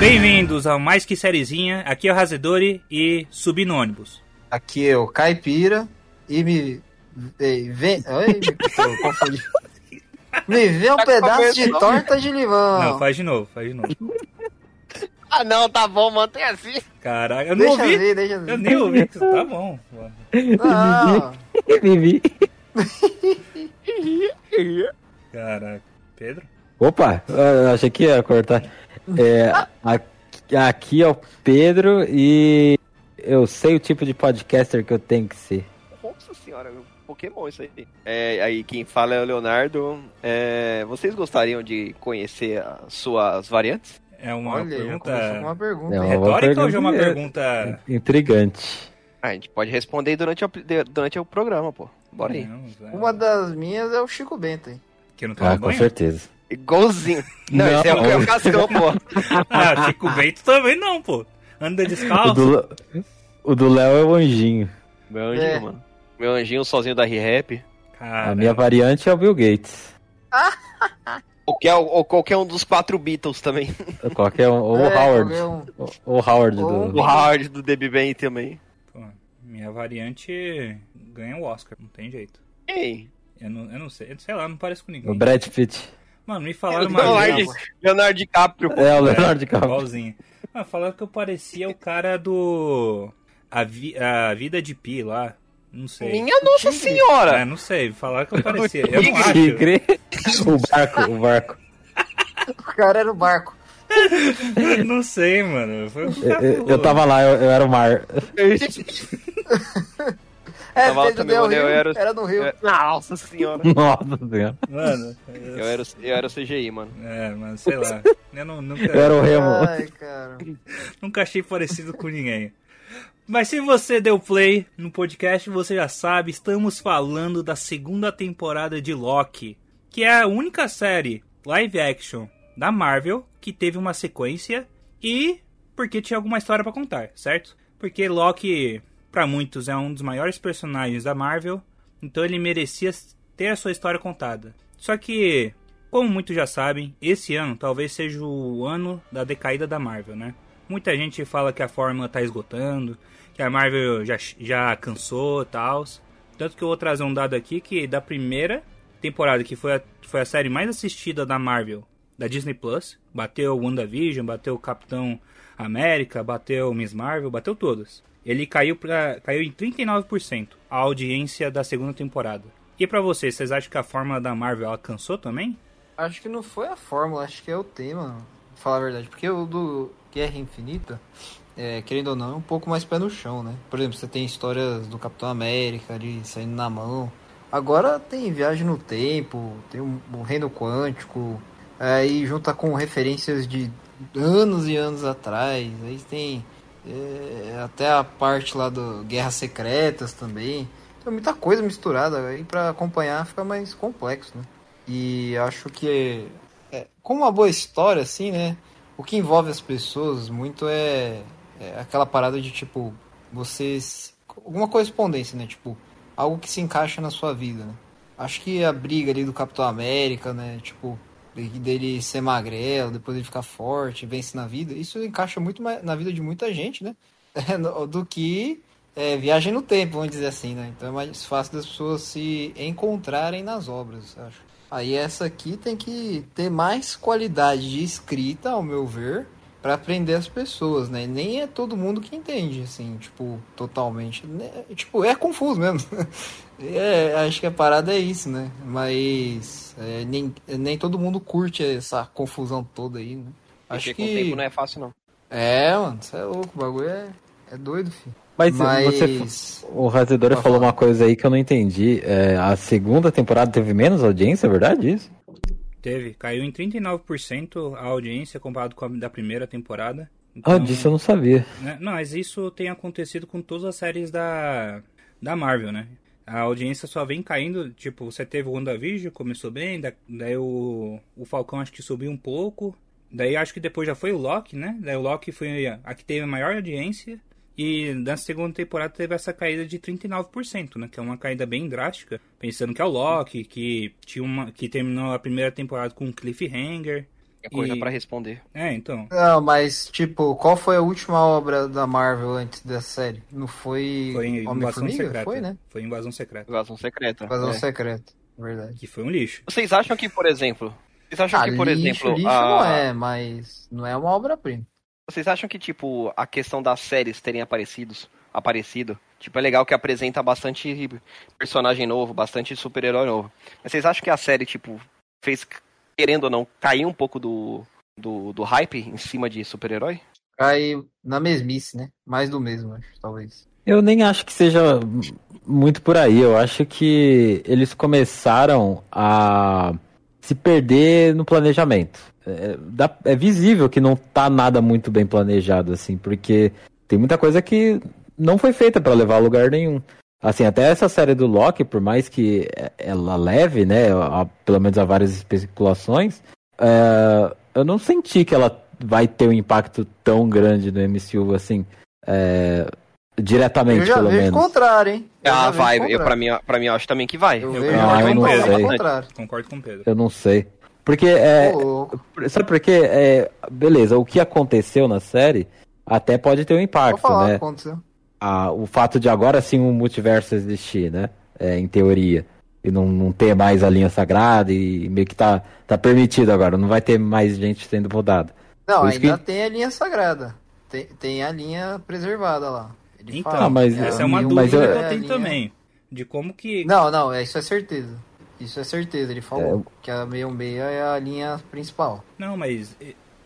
Bem-vindos ao Mais Que Sériezinha. Aqui é o Razedori e subi no ônibus. Aqui é o Caipira e me. Vem. vem... Oi, eu confundi. Me vê um Tá pedaço de não? torta de limão. Não, faz de novo, faz de novo. Ah, não, tá bom, mantém assim. Caraca, eu não Deixa ouvi. ver, deixa ver. Eu nem ouvi. Tá bom. mano. Não, Vivi. Caraca. Pedro? Opa, eu achei que ia cortar. É, aqui, aqui é o Pedro e eu sei o tipo de podcaster que eu tenho que ser. Nossa senhora, Pokémon isso aí. É, aí quem fala é o Leonardo. É, vocês gostariam de conhecer as suas variantes? É uma olha, pergunta uma pergunta. Uma retórica ou já é uma pergunta-. Intrigante. Ah, a gente pode responder durante o, durante o programa, pô. Bora aí. Não, vai. Uma das minhas é o Chico Bento, hein? Que não toma Ah, com banho? certeza. Igualzinho. Não, Não. esse é o meu cascão, pô. Ah, Chico Bento também não, pô. Anda O descalço. do o do Léo é o anjinho. Meu anjinho, É. mano. Meu anjinho sozinho da R-Rap. A minha variante é o Bill Gates. Ou, que é, o- ou qualquer um dos quatro Beatles também. Qualquer um. Ou o É, Howard. um. O- O Howard Ou do. O Howard do The Big Bang também. pô, minha variante ganha o Oscar, não tem jeito. Ei, Eu não, eu não sei, sei lá, não parece com O ninguém. Brad Pitt. Mano, me falaram uma Leonardo, vez... Leonardo DiCaprio, pô. É, o Leonardo DiCaprio. Igualzinho. Ah, falaram que eu parecia o cara do. A, vi... a Vida de Pi lá. Não sei. Minha Nossa Senhora! É, não sei. Falaram que eu parecia. Eu não acho. O barco, o barco. O cara era o barco. Não sei, mano. Um eu- eu tava lá, eu, eu era o mar. É, Tava lá Pedro também, Del olha, eu Rio, era- era no Rio. É, Nossa Senhora! Nossa senhora. Mano. Eu era, eu era o CGI, mano. É, mano, sei lá. Eu não- nunca, Eu era o Remo. Ai, cara. nunca achei parecido com ninguém. Mas se você deu play no podcast, você já sabe, estamos falando da segunda temporada de Loki, que é a única série live action da Marvel que teve uma sequência e porque tinha alguma história pra contar, certo? Porque Loki, pra muitos, é um dos maiores personagens da Marvel, então ele merecia ter a sua história contada. Só que, como muitos já sabem, esse ano talvez seja o ano da decaída da Marvel, né? Muita gente fala que a fórmula tá esgotando, que a Marvel já, já cansou e tal. Tanto que eu vou trazer um dado aqui que da primeira temporada, que foi a, foi a série mais assistida da Marvel, da Disney Plus, bateu WandaVision, bateu Capitão América, bateu Miss Marvel, bateu todas. Ele caiu, pra, caiu em 39% a audiência da segunda temporada. E pra vocês, vocês acham que a fórmula da Marvel ela cansou também? Acho que não foi a fórmula, acho que é o tema, pra falar a verdade. Porque o do Guerra Infinita, é, querendo ou não, é um pouco mais pé no chão, né? Por exemplo, você tem histórias do Capitão América ali saindo na mão. Agora tem Viagem no Tempo, tem o, o Reino Quântico, aí junta com referências de anos e anos atrás. Aí tem é, até a parte lá do Guerras Secretas também. Tem muita coisa misturada, aí pra acompanhar fica mais complexo, né? E acho que é, como uma boa história, assim, né? O que envolve as pessoas muito é, é aquela parada de tipo, vocês. Alguma correspondência, né? Tipo, algo que se encaixa na sua vida, né? Acho que a briga ali do Capitão América, né? Tipo, dele ser magrelo, depois ele ficar forte, vence na vida, isso encaixa muito na vida de muita gente, né? Do que é, viagem no tempo, vamos dizer assim, né? Então é mais fácil das pessoas se encontrarem nas obras, acho. Aí essa aqui tem que ter mais qualidade de escrita, ao meu ver, para aprender as pessoas, né? Nem é todo mundo que entende, assim, tipo, totalmente. né? Tipo, é confuso mesmo. É, acho que a parada é isso, né? Mas é, nem, nem todo mundo curte essa confusão toda aí, né? Acho Mexer com o que. tempo não é fácil, não. É, mano, você é louco, o bagulho é, é doido, filho. Mas, Mas. você. O Razedor Pode falou falar. uma coisa aí que eu não entendi. É, a segunda temporada teve menos audiência, é verdade isso? Teve, caiu em 39% a audiência comparado com a da primeira temporada. Ah, Então, disso eu não sabia. né, Não, mas isso tem acontecido com todas as séries da, da Marvel, né? A audiência só vem caindo, tipo, você teve o WandaVision, começou bem, da- daí o, o Falcão acho que subiu um pouco, daí acho que depois já foi o Loki, né? Daí o Loki foi a a que teve a maior audiência, e na segunda temporada teve essa caída de 39%, né? Que é uma caída bem drástica, pensando que é o Loki, que, tinha uma, que terminou a primeira temporada com um cliffhanger, É coisa E- pra responder. É, então. Não, mas, tipo, qual foi a última obra da Marvel antes dessa série? Não foi, Foi Invasão Homem-Formiga? Secreta. Foi, né? Foi Invasão Secreta. Invasão secreta. Invasão é. Secreta, verdade. Que foi um lixo. Vocês acham que, por exemplo. Vocês acham Ah, que, por lixo, exemplo. lixo a- não é, mas não é uma obra-prima. Vocês acham que, tipo, a questão das séries terem aparecidos, aparecido, tipo, é legal que apresenta bastante personagem novo, bastante super-herói novo. Mas vocês acham que a série, tipo, fez, querendo ou não, cair um pouco do, do, do hype em cima de super-herói? Cai na mesmice, né? Mais do mesmo, acho, talvez. Eu nem acho que seja muito por aí. Eu acho que eles começaram a se perder no planejamento. É, dá- é visível que não tá nada muito bem planejado, assim, porque tem muita coisa que não foi feita pra levar a lugar nenhum. Assim, até essa série do Loki, por mais que ela leve, né, a- pelo menos há várias especulações, é, eu não senti que ela vai ter um impacto tão grande no MCU, assim, é, diretamente, Eu já pelo o menos. contrário, hein? Eu Ah, vai. o Eu, pra, contrário. mim, pra mim, eu acho também que vai. Eu Eu vejo concordo Ah, eu com não o Pedro. sei. Concordo com o Pedro. Eu não sei. Porque, é, louco. sabe por quê? É, beleza, o que aconteceu na série até pode ter um Vou impacto, falar o que né? aconteceu. a- o fato de agora sim o multiverso existir, né? É, em teoria. E não, não ter mais a linha sagrada e meio que tá, tá permitido agora, não vai ter mais gente sendo rodada. Não, ainda que- tem a linha sagrada. Tem, tem a linha preservada lá. Ele Então, fala. mas- essa é uma dúvida mas eu- que é eu tenho linha- também. De como que. Não, não, é- isso é certeza. Isso é certeza, ele falou. Que a 66 é a linha principal. Não, mas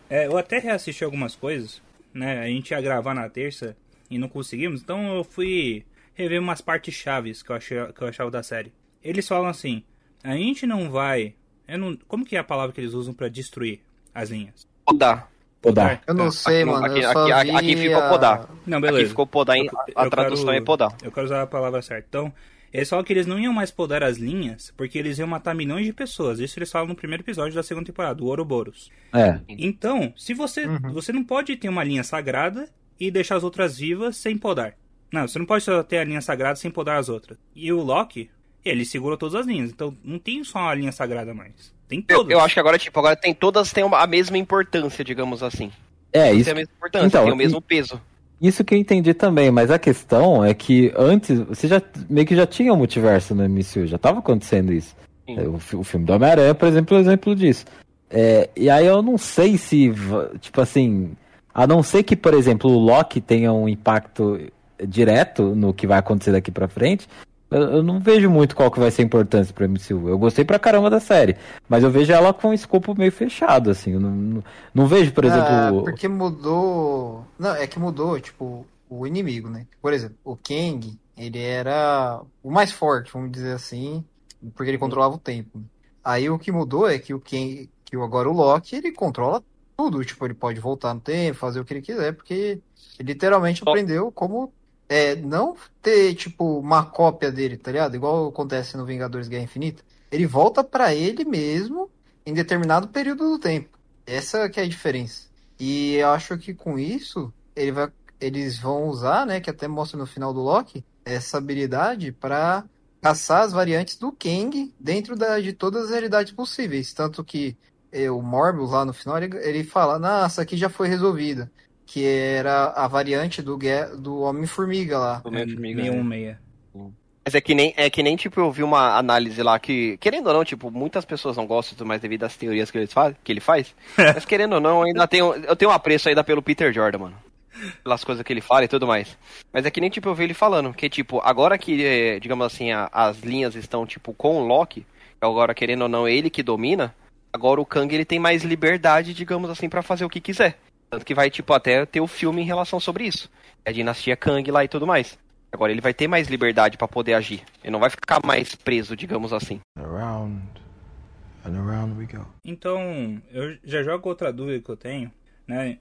é, eu até reassisti algumas coisas, né? A gente ia gravar na terça e não conseguimos, então eu fui rever umas partes chaves que eu, achei, que eu achava da série. Eles falam assim: a gente não vai. Eu não, como que é a palavra que eles usam pra destruir as linhas? Podar. Podar. Eu não sei, aqui mano. aqui- eu só aqui- vi aqui ficou a- podar. Não, Aqui beleza. ficou podar, em- a Eu tradução quero- é podar. Eu quero usar a palavra certa. Então, eles falam que eles não iam mais podar as linhas porque eles iam matar milhões de pessoas. Isso eles falam no primeiro episódio da segunda temporada, o Ouroboros. É. Então, se você Uhum. você não pode ter uma linha sagrada e deixar as outras vivas sem podar. Não, você não pode só ter a linha sagrada sem podar as outras. E o Loki, ele segura todas as linhas. Então, não tem só a linha sagrada mais. Tem Eu, todas. eu acho que agora, tipo, agora tem todas têm uma- a mesma importância, digamos assim. É, isso, Tem a mesma importância, Então, tem o e- mesmo peso. Isso que eu entendi também, mas a questão é que antes, você já meio que já tinha o multiverso no MCU, já tava acontecendo isso. É, O, o filme do Homem-Aranha, por exemplo, é um exemplo disso. É, e aí eu não sei se, tipo assim, a não ser que, por exemplo, o Loki tenha um impacto direto no que vai acontecer daqui pra frente, eu, eu não vejo muito qual que vai ser a importância pro MCU. Eu gostei pra caramba da série, mas eu vejo ela com um escopo meio fechado, assim. Eu não, não, não vejo, por exemplo. Ah, porque mudou. Não, é que mudou, tipo, o inimigo, né? Por exemplo, o Kang, ele era o mais forte, vamos dizer assim, porque ele controlava o tempo. Aí o que mudou é que o Kang, que o- agora o Loki, ele controla tudo. Tipo, ele pode voltar no tempo, fazer o que ele quiser, porque ele literalmente aprendeu como é, não ter, tipo, uma cópia dele, tá ligado? Igual acontece no Vingadores Guerra Infinita. Ele volta pra ele mesmo em determinado período do tempo. Essa que é a diferença. E eu acho que com isso, ele vai, eles vão usar, né, que até mostra no final do Loki, essa habilidade para caçar as variantes do Kang dentro da, de todas as realidades possíveis. Tanto que eh, o Morbius lá no final, ele, ele fala, nossa, aqui já foi resolvida. Que era a variante do, do Homem-Formiga lá. Do É, Homem-Formiga, meio né? um meia. Mas é que nem, é que nem, tipo, eu vi uma análise lá que, querendo ou não, tipo, muitas pessoas não gostam do mais devido às teorias que ele faz, que ele faz. mas querendo ou não, ainda tenho, eu tenho um apreço ainda pelo Peter Jordan, mano. Pelas coisas que ele fala e tudo mais. Mas é que nem, tipo, eu vi ele falando, que, tipo, agora que, eh, digamos assim, a- as linhas estão, tipo, com o Loki, agora, querendo ou não, ele que domina, agora o Kang, ele tem mais liberdade, digamos assim, pra fazer o que quiser. Tanto que vai, tipo, até ter o filme em relação sobre isso. A dinastia Kang lá e tudo mais. Agora ele vai ter mais liberdade pra poder agir. Ele não vai ficar mais preso, digamos assim. Around and around we go. Então, eu já jogo outra dúvida que eu tenho, né?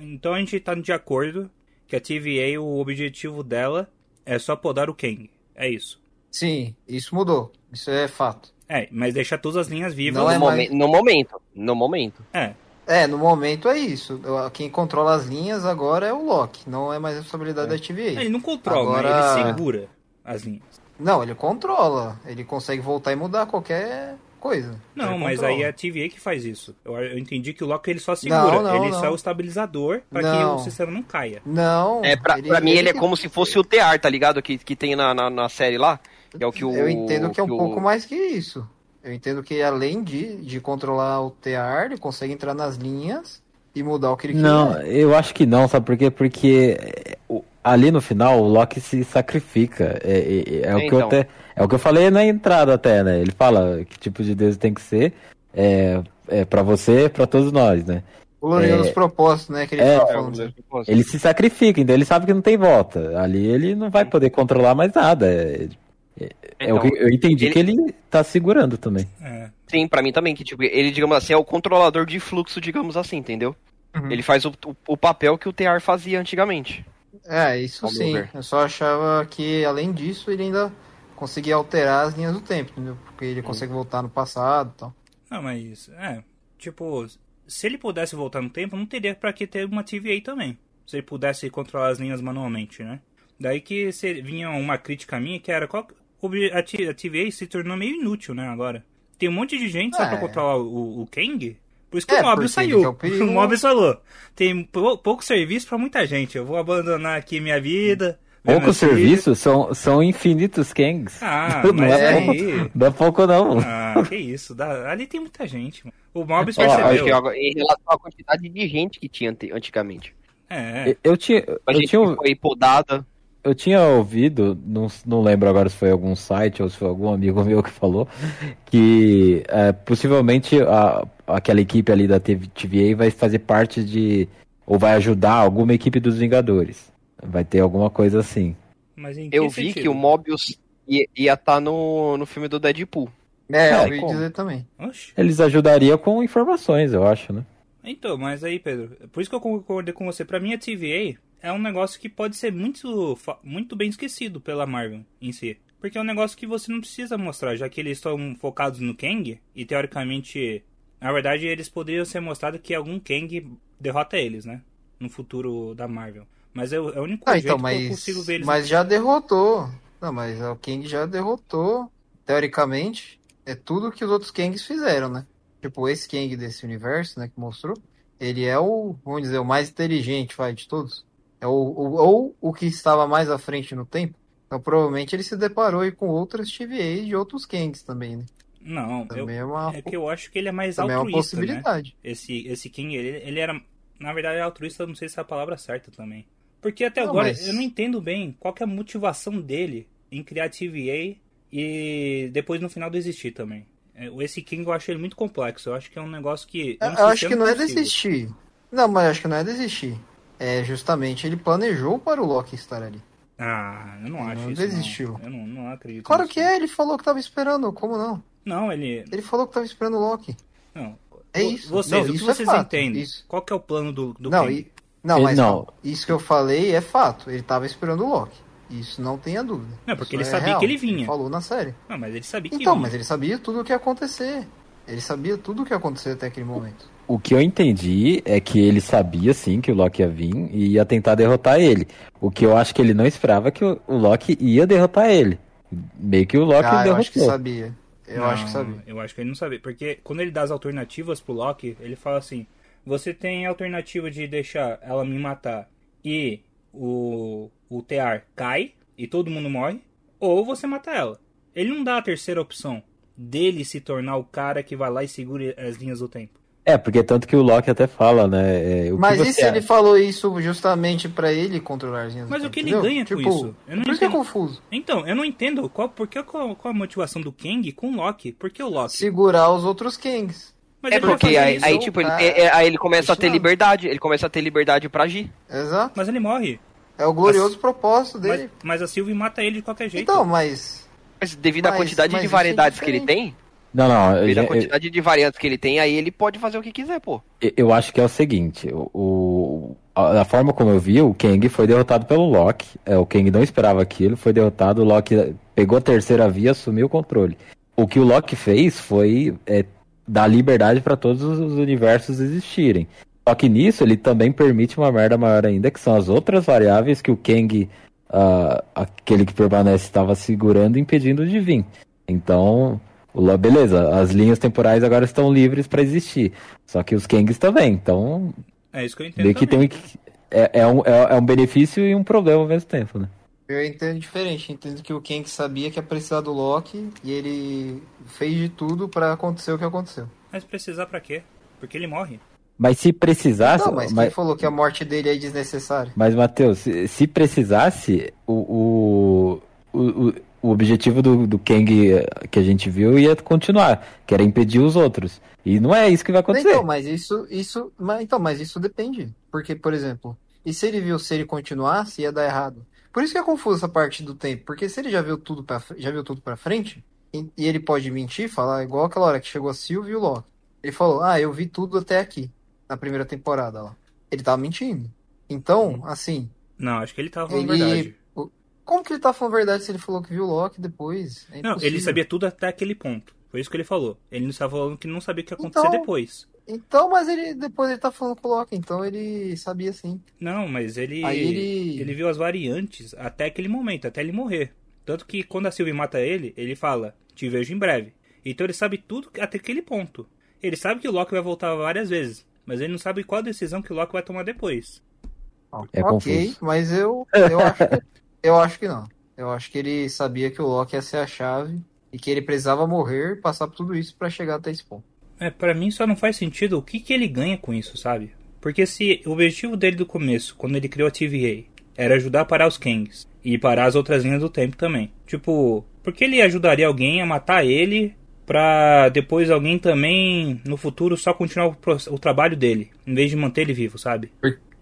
Então a gente tá de acordo que a TVA, o objetivo dela é só podar o Kang. É isso. Sim, isso mudou. Isso é fato. É, mas deixar todas as linhas vivas. Não no, é momen- mais- no momento. No momento. É, É, no momento é isso. Quem controla as linhas agora é o Loki, não é mais responsabilidade da TVA. ele não controla, Agora- ele segura as linhas. Não, ele controla. Ele consegue voltar e mudar qualquer coisa. Não, Ele mas controla. aí é a TVA que faz isso. Eu, eu entendi que o Loki ele só segura, Não, não, ele não. só é o estabilizador pra que o sistema não caia. Não. É, pra, pra mim ele é que- como se fosse o Tear, tá ligado? Que, que tem na, na, na série lá. Que é o que o. Eu entendo que é um o- pouco mais que isso. Eu entendo que além de, de controlar o TR, ele consegue entrar nas linhas e mudar o que ele Não, quiser. eu acho que não, sabe por quê? Porque é, ali no final o Loki se sacrifica. É, é- é o que eu Então. até, é o que eu falei na entrada até, né? Ele fala que tipo de Deus tem que ser é, é para você, pra todos nós, né? O é- dos propósitos, né? Que ele é, É, Ele se sacrifica, então ele sabe que não tem volta. Ali ele não vai poder controlar mais nada. É, é o Então, que eu entendi ele- que ele tá segurando também. É. Sim, pra mim também, que tipo, ele, digamos assim, é o controlador de fluxo, digamos assim, entendeu? Uhum. Ele faz o, o, o papel que o TR fazia antigamente. É, isso sim. ver. Eu só achava que, além disso, ele ainda conseguia alterar as linhas do tempo, entendeu? Porque ele consegue voltar no passado e tal. Não, mas é, tipo, se ele pudesse voltar no tempo, não teria pra que ter uma TVA também. Se ele pudesse controlar as linhas manualmente, né? Daí que vinha uma crítica minha que era qual, o- a, T- a TVA se tornou meio inútil, né, agora. Tem um monte de gente só É. pra controlar o, o Kang. Por isso que É, o Mobius saiu. quer o perigo. O Mobius falou: tem pou- pouco serviço pra muita gente. Eu vou abandonar aqui minha vida. ver Pouco meus filhos." serviço são, são infinitos Kangs. Ah, não, mas é aí. pouco, não é pouco, não. Ah, que isso. dá- ali tem muita gente, mano. O Mobius Ó, percebeu. agora, em relação à quantidade de gente que tinha antigamente. É. Eu, eu tinha, A eu gente tinha, que foi podada. Eu tinha ouvido, não, não lembro agora se foi algum site ou se foi algum amigo meu que falou, que é, possivelmente a, aquela equipe ali da TV TVA vai fazer parte de, ou vai ajudar alguma equipe dos Vingadores. Vai ter alguma coisa assim. Mas em Eu vi sentido? que o Mobius ia estar no, no filme do Deadpool. É, É, eu ouvi dizer também. Oxe. Eles ajudariam com informações, eu acho, né? Então, mas aí, Pedro, por isso que eu concordei com você. Pra mim, a TVA é um negócio que pode ser muito, muito bem esquecido pela Marvel em si. Porque é um negócio que você não precisa mostrar, já que eles estão focados no Kang, e teoricamente, na verdade, eles poderiam ser mostrados que algum Kang derrota eles, né? No futuro da Marvel. Mas é o, é o único Ah, jeito então, que eu mas, consigo ver eles. mas já derrotou. Não, mas o Kang já derrotou. Teoricamente, é tudo que os outros Kangs fizeram, né? Tipo, esse Kang desse universo, né, que mostrou, ele é o, vamos dizer, o mais inteligente, vai, de todos. É o, o- ou o que estava mais à frente no tempo. Então, provavelmente, ele se deparou com outras TVAs de outros Kangs também, né? Não, eu, Também é uma, é que eu acho que ele é mais também é uma altruísta, né? possibilidade. Esse, esse King, ele, ele era. Na verdade, altruísta, eu não sei se é a palavra certa também. Porque até Não, agora mas- eu não entendo bem qual é a motivação dele em criar TVA e depois no final desistir também. É, Esse King eu acho ele muito complexo. Eu acho que é um negócio que. Eu, não eu acho que não é desistir. Não, mas acho que não é desistir. É justamente ele planejou para o Loki estar ali. Ah, eu não Ele acho não isso. desistiu. Não. Eu não, não acredito. Claro nisso. que é, ele falou que tava esperando, como não? Não, ele. Ele falou que tava esperando o Loki. Não. É isso. Vocês, Não, o que isso é vocês fato, entendem? isso. Qual que é o plano do, do não, Kang? e- não, Ele mas não. isso que eu falei é fato. Ele tava esperando o Loki. Isso não tenha dúvida. Não, porque Isso ele é sabia real. que ele vinha. falou na série. Não, mas ele sabia que Então, vinha. mas ele sabia tudo o que ia acontecer. Ele sabia tudo o que ia acontecer até aquele momento. O que eu entendi é que ele sabia sim que o Loki ia vir e ia tentar derrotar ele. O que eu acho que ele não esperava é que o o Loki ia derrotar ele. Meio que o Loki ah, eu derrotou. acho que sabia. Eu Não, acho que sabia. Eu acho que ele não sabia. Porque quando ele dá as alternativas pro Loki, ele fala assim: Você tem a alternativa de deixar ela me matar e o, o Tear cai e todo mundo morre, ou você mata ela. Ele não dá a terceira opção dele se tornar o cara que vai lá e segura as linhas do tempo. É, porque tanto que o Loki até fala, né? é, o que Mas e você se ele acha? falou isso justamente pra ele controlar as linhas do Mas o tempo, que ele entendeu? ganha com Tipo, isso? Eu não Por isso que é confuso. Então, eu não entendo qual, por que, qual, qual a motivação do Kang com o Loki. Por que o Loki? Segurar os outros Kangs. Mas É ele porque aí, isso. aí, tipo, ele, cara. é- é- aí ele começa a ter não. liberdade. Ele começa a ter liberdade pra agir. Exato. Mas ele morre. É o glorioso propósito Mas, dele. mas a Sylvie mata ele de qualquer jeito. Então, mas. Mas devido à Mas- quantidade mas de é variedades que ele tem, Não, não, eu, devido à já- eu, quantidade de variantes que ele tem, aí ele pode fazer o que quiser, pô. eu acho que é o seguinte, o, a, da forma como eu vi, o Kang foi derrotado pelo Loki. É, o Kang não esperava aquilo, foi derrotado, o Loki pegou a terceira via, assumiu o controle. O que o Loki fez foi é, dar liberdade para todos os universos existirem. Só que nisso ele também permite uma merda maior ainda, que são as outras variáveis que o Kang, aquele que permanece, estava segurando, impedindo de vir. Então, beleza, as linhas temporais agora estão livres pra existir. Só que os Kangs também. Então, É isso que eu entendo que tem também. é, é, um, é, é um benefício e um problema ao mesmo tempo, né? Eu entendo diferente. Entendo que o Kang sabia que ia precisar do Loki e ele fez de tudo pra acontecer o que aconteceu. Mas precisar pra quê? Porque ele morre. Mas se precisasse. Não, mas mas, quem falou que a morte dele é desnecessária? mas Matheus, se, se precisasse, o, o, o, o objetivo do, do Kang eh, que a gente viu ia continuar, que era impedir os outros. E não é isso que vai acontecer. Então, mas isso, isso, mas, então, mas isso depende. Porque, por exemplo, e se ele viu se ele continuasse, ia dar errado. Por isso que é confuso essa parte do tempo, porque se ele já viu tudo para já viu tudo para frente, e, e ele pode mentir, falar igual aquela hora que chegou a Sylvie e o Loki. Ele falou: "Ah, eu vi tudo até aqui, na primeira temporada lá". Ele tava mentindo. Então, assim, Não, acho que ele tava falando ele verdade. como que ele tá falando verdade se ele falou que viu o Loki depois? É Não, ele sabia tudo até aquele ponto. Foi isso que ele falou. Ele não estava falando que não sabia o que ia acontecer Então- depois. Então, mas ele depois ele tá falando com o Loki, então ele sabia sim. Não, mas ele, Aí ele... ele- viu as variantes até aquele momento, até ele morrer. Tanto que quando a Sylvie mata ele, ele fala, te vejo em breve. Então ele sabe tudo até aquele ponto. Ele sabe que o Loki vai voltar várias vezes, mas ele não sabe qual decisão que o Loki vai tomar depois. É ok, confuso. mas eu, eu, acho que, eu acho que não. Eu acho que ele sabia que o Loki ia ser a chave e que ele precisava morrer, passar por tudo isso pra chegar até esse ponto. É, pra mim só não faz sentido o que, que ele ganha com isso, sabe? Porque se o objetivo dele do começo, quando ele criou a TVA, era ajudar a parar os Kangs e parar as outras linhas do tempo também. Tipo, por que ele ajudaria alguém a matar ele pra depois alguém também no futuro só continuar o, o trabalho dele, em vez de manter ele vivo, sabe?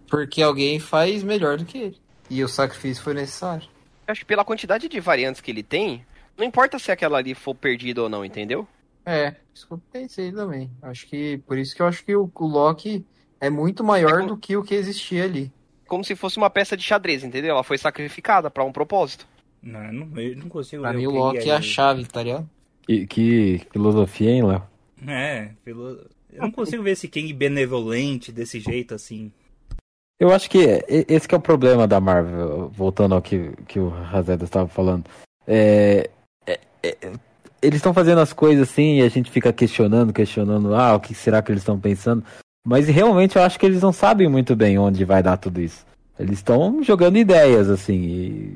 Porque alguém faz melhor do que ele. E o sacrifício foi necessário. Eu acho que pela quantidade de variantes que ele tem, não importa se aquela ali for perdida ou não, entendeu? É, isso que eu pensei também. Acho que por isso que eu acho que o, o Loki é muito maior É como- do que o que existia ali. Como se fosse uma peça de xadrez, entendeu? Ela foi sacrificada pra um propósito. Não, eu não, eu não consigo Pra mim o que Loki ele é a chave, tá ligado? Que, que filosofia, hein, Léo? É, pelo... eu não consigo ver esse Kang benevolente desse jeito assim. Eu acho que e- esse que é o problema da Marvel, voltando ao que, que o Razeda estava falando. É, é- é- eles estão fazendo as coisas assim e a gente fica questionando, questionando, ah, o que será que eles estão pensando? Mas realmente eu acho que eles não sabem muito bem onde vai dar tudo isso. Eles estão jogando ideias, assim,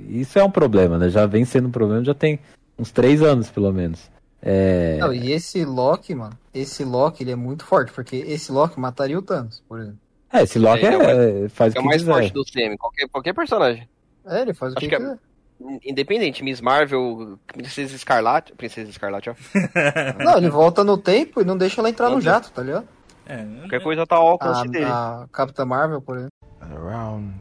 e isso é um problema, né? Já vem sendo um problema, já tem uns três anos, pelo menos. É... Não, e esse Loki, mano, esse Loki ele é muito forte, porque esse Loki mataria o Thanos, por exemplo. É, esse Loki É, é, é faz É o o que mais quiser. forte do CM, qualquer, qualquer personagem. É, ele faz o Acho que, que é- quiser. Independente, Miss Marvel, Princesa Escarlate. Princesa Escarlate, ó. Não, ele volta no tempo e não deixa ela entrar no Não jato, tá ligado? É, Qualquer coisa tá ao alcance A, dele. a Capitã Marvel, por exemplo. And around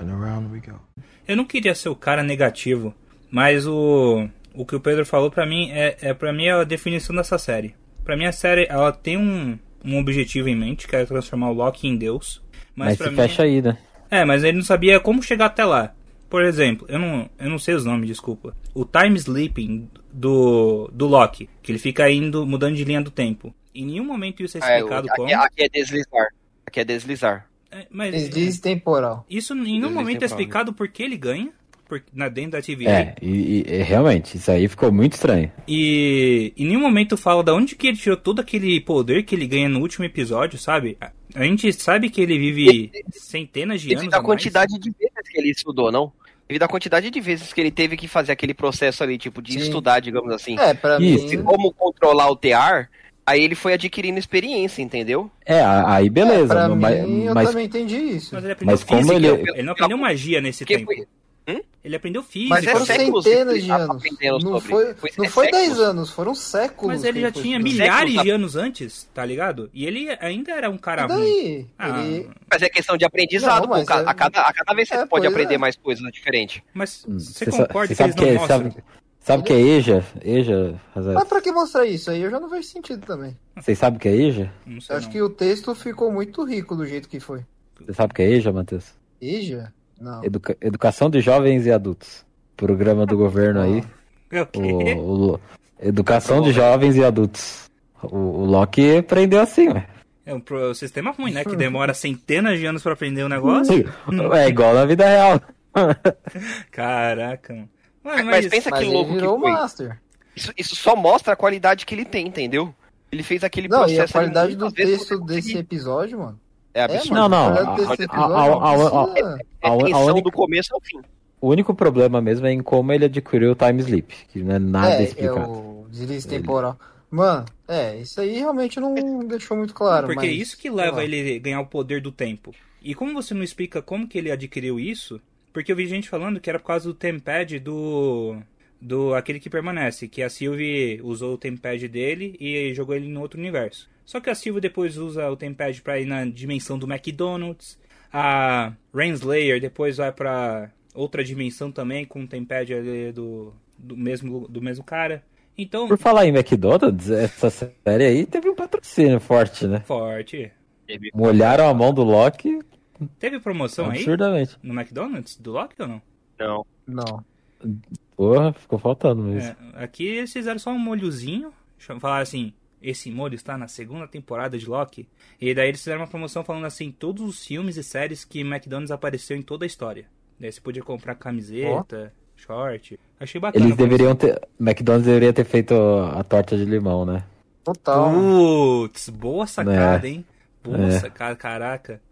and around we go. Eu não queria ser o cara negativo, mas o, o que o Pedro falou pra mim é, é para mim é a definição dessa série. Pra mim a série ela tem um, um objetivo em mente, que é transformar o Loki em Deus. Mas, Mas pra se mim fecha aí, né? É, mas ele não sabia como chegar até lá. Por exemplo, eu não, eu não sei os nomes, desculpa. O time sleeping do, do Loki, que ele fica indo, mudando de linha do tempo. Em nenhum momento isso é É, explicado aqui, como. aqui é deslizar. Aqui é deslizar. É, mas Deslize temporal. isso em nenhum Deslize momento é temporal, né? explicado por que ele ganha por, na, dentro da TVA. É, e, e- realmente, isso aí ficou muito estranho. E em nenhum momento fala da onde que ele tirou todo aquele poder que ele ganha no último episódio, sabe? A- A gente sabe que ele vive centenas de anos. Devido à a mais. quantidade de vezes que ele estudou, não? Devido à quantidade de vezes que ele teve que fazer aquele processo ali, tipo, de Sim. estudar, digamos assim. É, pra Isso. De mim. como controlar o tear, aí ele foi adquirindo experiência, entendeu? É, a- aí é, beleza, pra mas, mim, eu mas também entendi isso. Mas ele aprendeu Mas como física, ele- ele... não aprendeu magia nesse Porque tempo. foi- Hum? Ele aprendeu física. Mas é foram centenas de tá anos. Não foi, Foi- não é foi 10 séculos. anos, foram séculos. Mas ele já tinha milhares Séculos de anos antes, tá ligado? E ele ainda era um cara ruim. Ah, Ele... Mas é questão de aprendizado, Não, Ca- é- a, cada, a cada vez você É, pode aprender é. mais coisas diferentes. Mas Hum, você concorda cê que eles sabe não que é- mostram? sabe- sabe o que é EJA? EJA, Razel? Mas pra que mostrar isso aí? Eu já não vejo sentido também. Vocês sabem o que é EJA? Não sei Eu acho não. que o texto ficou muito rico do jeito que foi. Você sabe o que é EJA, Matheus? Eja? Não. Educa- Educação de Jovens e Adultos. Programa do governo aí. É o? O, o- Educação de Jovens e Adultos. O, o Loki aprendeu assim, ué. É um pro- sistema ruim, né? Que demora centenas de anos pra aprender um negócio. É igual na vida real. Caraca, mano. Mano, Mas mas, pensa Mas que ele louco que foi. Master. Isso, isso só mostra a qualidade que ele tem, entendeu? Ele fez aquele Não, processo. e a ali qualidade do texto desse episódio, mano. É É, absurdo. Não, não, a qualidade a- desse a- episódio a- não a- a- precisa- É A, un- a tensão do começo ao fim. O único problema mesmo é em como ele adquiriu o time sleep, que não é nada É, é explicado. o deslize temporal. Mano, é, isso aí realmente não deixou muito claro. Porque é mas, isso que leva ele a ganhar o poder do tempo. E como você não explica como que ele adquiriu isso, porque eu vi gente falando que era por causa do tempad do do aquele que permanece, que a Sylvie usou o tempad dele e jogou ele no outro universo. Só que a Sylvie depois usa o tempad pra ir na dimensão do McDonald's. A Renslayer depois vai pra outra dimensão também com o tempad ali do do mesmo do mesmo cara. Então, Por falar em McDonald's, essa série aí teve um patrocínio forte, né? forte. Molharam a mão do Loki Teve promoção aí absurdamente. no McDonald's do Loki ou não? Não. Não. Porra, ficou faltando mesmo. É, aqui eles fizeram só um molhozinho. Falaram assim: esse molho está na segunda temporada de Loki. E daí eles fizeram uma promoção falando assim: todos os filmes e séries que McDonald's apareceu em toda a história. Daí você podia comprar camiseta, short. Achei bacana. Eles deveriam ter. McDonald's deveria ter feito a torta de limão, né? Total. Putz, boa sacada, É. hein? Boa É. sacada, caraca.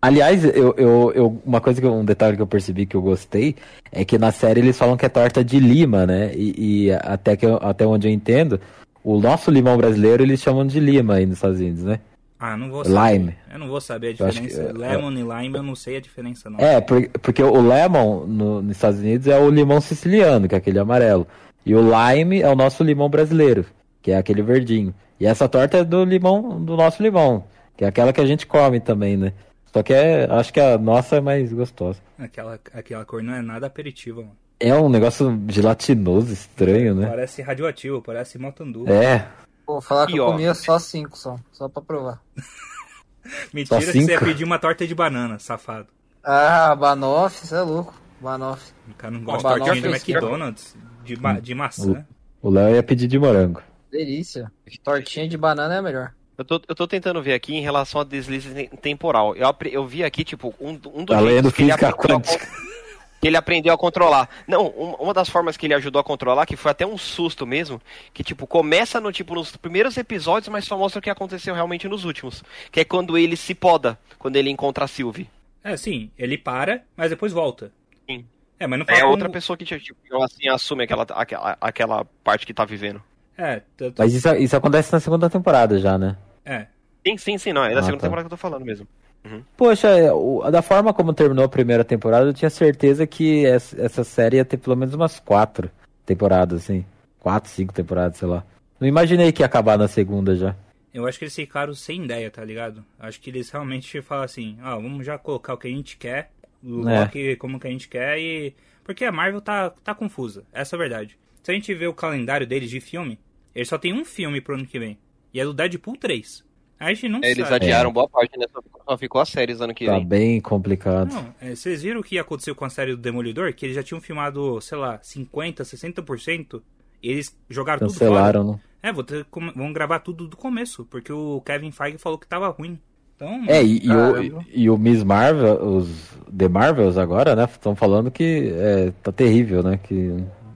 Aliás, eu, eu, eu- uma coisa que eu- um detalhe que eu percebi que eu gostei é que na série eles falam que é torta de lima, né? E, e até, que eu- até onde eu entendo, o nosso limão brasileiro eles chamam de lima aí nos Estados Unidos, né? Ah, não vou saber. Lime. Eu não vou saber a Eu acho que- diferença. é- Lemon e lime eu não sei a diferença, não. É, por- porque o lemon no- nos Estados Unidos é o limão siciliano, que é aquele amarelo. E o lime é o nosso limão brasileiro, que é aquele verdinho. E essa torta é do limão, do nosso limão, que é aquela que a gente come também, né? Só que é, acho que a nossa é mais gostosa. Aquela, aquela cor não é nada aperitiva, mano. É um negócio gelatinoso, estranho, né? Parece radioativo, parece motandu. É, Vou falar que E, eu ó. comia só cinco só. Só pra provar. Mentira Só que você ia pedir uma torta de banana, safado. Ah, Banoff, você é louco. Banoff. O cara não gosta de tortinha de fresquinha. McDonald's, de, ma- de maçã. o Léo ia pedir de morango. Delícia. Tortinha de banana é a melhor. Eu tô, eu tô tentando ver aqui em relação a deslize tem- temporal. Eu, eu vi aqui, tipo, um, um dos Tá jeitos que ele, física aprendeu a, quântica. que ele aprendeu a controlar. Não, um- uma das formas que ele ajudou a controlar, que foi até um susto mesmo, que, tipo, começa no, tipo, nos primeiros episódios, mas só mostra o que aconteceu realmente nos últimos. Que é quando ele se poda, quando ele encontra a Sylvie. É, sim, ele para, mas depois volta. Sim. É, mas não fala É como- outra pessoa que, tipo, assim, assume aquela, aquela, aquela parte que tá vivendo. É, tanto... Mas isso, isso acontece na segunda temporada já, né? É. Sim, sim, sim, não. É da Ah, segunda tá. temporada que eu tô falando mesmo. Poxa, é, o- da forma como terminou a primeira temporada, eu tinha certeza que essa, essa série ia ter pelo menos umas quatro temporadas, assim. Quatro, cinco temporadas, sei lá. Não imaginei que ia acabar na segunda já. Eu acho que eles ficaram sem ideia, tá ligado? Acho que eles realmente falam assim, ah, vamos já colocar o que a gente quer, o É. Loki como que a gente quer e... Porque a Marvel tá, tá confusa, essa é a verdade. Se a gente ver o calendário deles de filme, eles só tem um filme pro ano que vem. E é do Deadpool 3. A gente não É, Eles sabe. adiaram boa parte, né? Só ficou, as séries ano que Tá vem. bem complicado. Não, é, vocês viram o que aconteceu com a série do Demolidor? Que eles já tinham filmado, sei lá, 50%, 60%. E eles jogaram tudo Cancelaram, né? É, vou ter, vão gravar tudo do começo, porque o Kevin Feige falou que tava ruim. Então, É, e, e o, e o Miss Marvel, os The Marvels agora, né? Estão falando que é, tá terrível, né? Que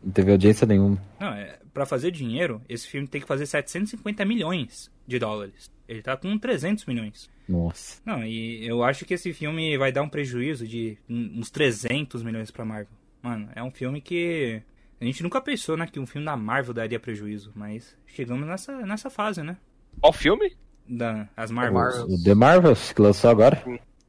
não teve audiência nenhuma. não, é, pra fazer dinheiro, esse filme tem que fazer 750 milhões de dólares. Ele tá com 300 milhões. Nossa. Não, e eu acho que esse filme vai dar um prejuízo de uns 300 milhões pra Marvel. Mano, é um filme que a gente nunca pensou, né, que um filme da Marvel daria prejuízo, mas chegamos nessa, nessa fase, né? Qual filme? Da, as Marvel. Marvels. O The Marvels, que lançou agora.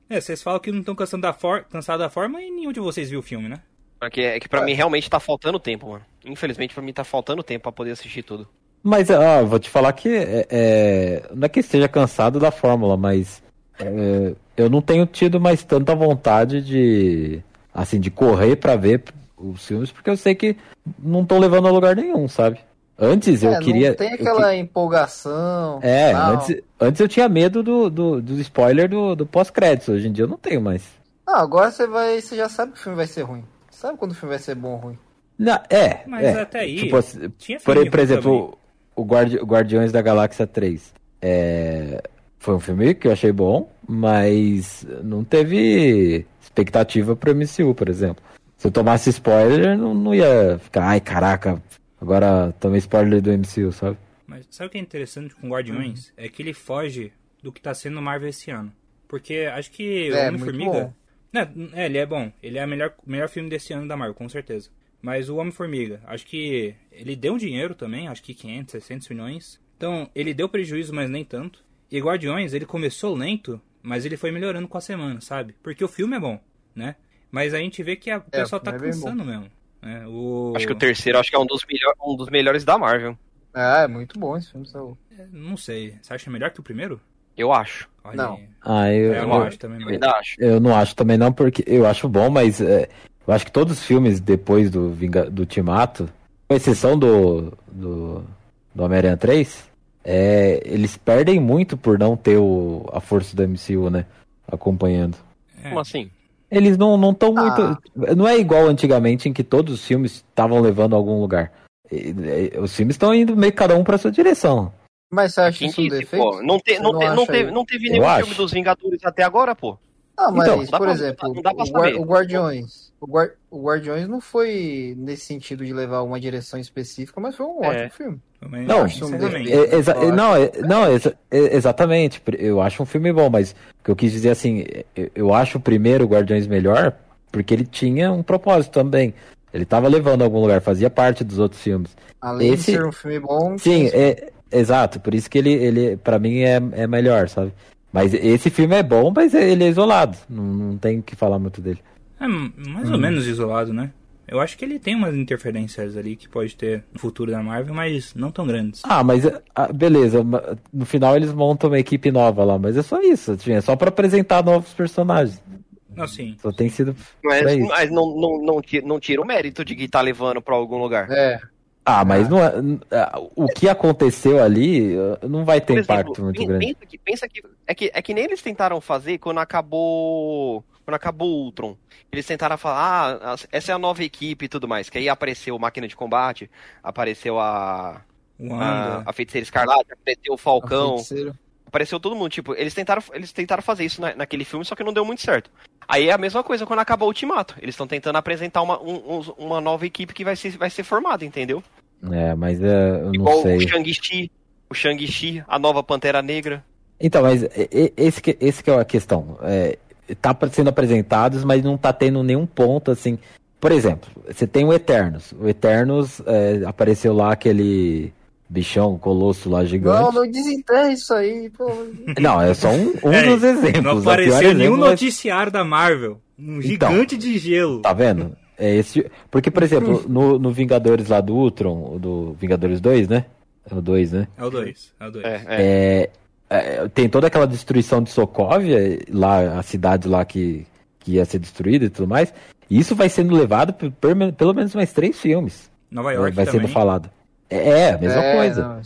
É, vocês falam que não estão cansando da for cansado da forma e nenhum de vocês viu o filme, né? Porque é que pra mim realmente tá faltando tempo, mano. Infelizmente pra mim tá faltando tempo pra poder assistir tudo. Mas, ó, vou te falar que é, é, não é que esteja cansado da fórmula, mas é, eu não tenho tido mais tanta vontade de, assim, de correr pra ver os filmes, porque eu sei que não estão levando a lugar nenhum, sabe? Antes eu É, queria. Não tem eu aquela empolgação. É, tal. antes, antes eu tinha medo do, do, do spoiler do, do pós-créditos, hoje em dia eu não tenho mais. Ah, agora você vai. Você já sabe que o filme vai ser ruim. Sabe quando o filme vai ser bom ou ruim? Não, é, Mas é, até aí, tipo, assim, tinha por, por exemplo, o, Guardi- o Guardiões da Galáxia 3 é, foi um filme que eu achei bom, mas não teve expectativa pro MCU, por exemplo. Se eu tomasse spoiler, não, não ia ficar, ai caraca, Agora, também spoiler do MCU, sabe? Mas sabe o que é interessante com Guardiões? É que ele foge do que tá sendo Marvel esse ano. Porque acho que o É, Homem-Formiga. muito É, é, ele é bom. Ele é o melhor, melhor filme desse ano da Marvel, com certeza. Mas o Homem-Formiga, acho que ele deu dinheiro também, acho que 500, 600 milhões. Então, ele deu prejuízo, mas nem tanto. E Guardiões, ele começou lento, mas ele foi melhorando com a semana, sabe? Porque o filme é bom, né? Mas a gente vê que a- o É, pessoal o tá filme é cansando mesmo. né? o... Acho que o terceiro acho que é um dos, melhor, um dos melhores da Marvel. Ah, é muito bom esse filme, Saul. Não sei. Você acha melhor que o primeiro? Eu acho. Olha Não. aí. Ah, eu, É, eu eu, não acho também, Eu ainda acho. eu não acho também não, porque eu acho bom, mas é, eu acho que todos os filmes depois do, Vinga- do Ultimato, com exceção do, do, do Homem-Aranha 3, é, eles perdem muito por não ter o, a força do MCU, né? Acompanhando. É. Como assim? Eles não não estão Ah. muito. Não é igual antigamente em que todos os filmes estavam levando a algum lugar. Os filmes estão indo meio cada um pra sua direção. Mas você acha Quem isso um disse, defeito? pô? Não, te, não, te- não, teve, não teve Eu nenhum acho. filme dos Vingadores até agora, pô. Ah, mas, Então, por pra- exemplo, pra o, Guar- saber. o Guardiões. O, Guar- o Guardiões não foi nesse sentido de levar uma direção específica, mas foi um É. ótimo filme. Também Não. É, exa- não, é- não exa- é- exatamente. Eu acho um filme bom, mas o que eu quis dizer assim, eu, eu acho o primeiro Guardiões melhor porque ele tinha um propósito também. Ele tava levando a algum lugar, fazia parte dos outros filmes. Além Esse- de ser um filme bom, Sim, é exato. Por isso que ele, ele para mim é, é melhor, sabe? Mas esse filme é bom, mas ele é isolado. Não, não tem o que falar muito dele. É mais ou menos isolado, né? Eu acho que ele tem umas interferências ali que pode ter no futuro da Marvel, mas não tão grandes. Ah, mas ah, beleza. No final eles montam uma equipe nova lá, mas é só isso. É só pra apresentar novos personagens. Não, sim. Só tem sido Mas, mas não, não, não, tira, não tira o mérito de que tá levando pra algum lugar. é. Ah, mas não é, ah, o que aconteceu ali não vai ter exemplo, impacto muito grande. Pensa que, pensa que, é que é que nem eles tentaram fazer quando acabou quando acabou o Ultron. Eles tentaram falar, ah, essa é a nova equipe e tudo mais. Que aí apareceu Máquina de Combate, apareceu a, a, Wanda. a Feiticeira Escarlate, apareceu o Falcão. Apareceu todo mundo. Tipo, eles tentaram, eles tentaram fazer isso na- naquele filme, só que não deu muito certo. Aí é a mesma coisa quando acabou o Ultimato. Eles estão tentando apresentar uma, um- uma nova equipe que vai ser, vai ser formada, entendeu? É, mas é, eu não Igual sei. o Shang-Chi, o Shang-Chi, a nova Pantera Negra. Então, mas esse que, esse que é a questão. É, tá sendo apresentados, mas não tá tendo nenhum ponto assim. Por exemplo, você tem o Eternos. O Eternos é, apareceu lá aquele bichão, colosso lá Não, gigante. não desenterra isso aí, pô. Não, é só um, um É, dos exemplos. Não apareceu nenhum exemplo é- noticiário da Marvel. Um Então. gigante de gelo. Tá vendo? É esse, porque, por exemplo, no, no Vingadores lá do Ultron, do Vingadores 2, né? É o 2, né? É o 2. É o 2. É, é. É, é, tem toda aquela destruição de Sokovia, lá, a cidade lá que, que ia ser destruída e tudo mais. E isso vai sendo levado por, por pelo menos mais três filmes. Nova Vai, York vai também. sendo falado. É, é, a mesma É, coisa. Não,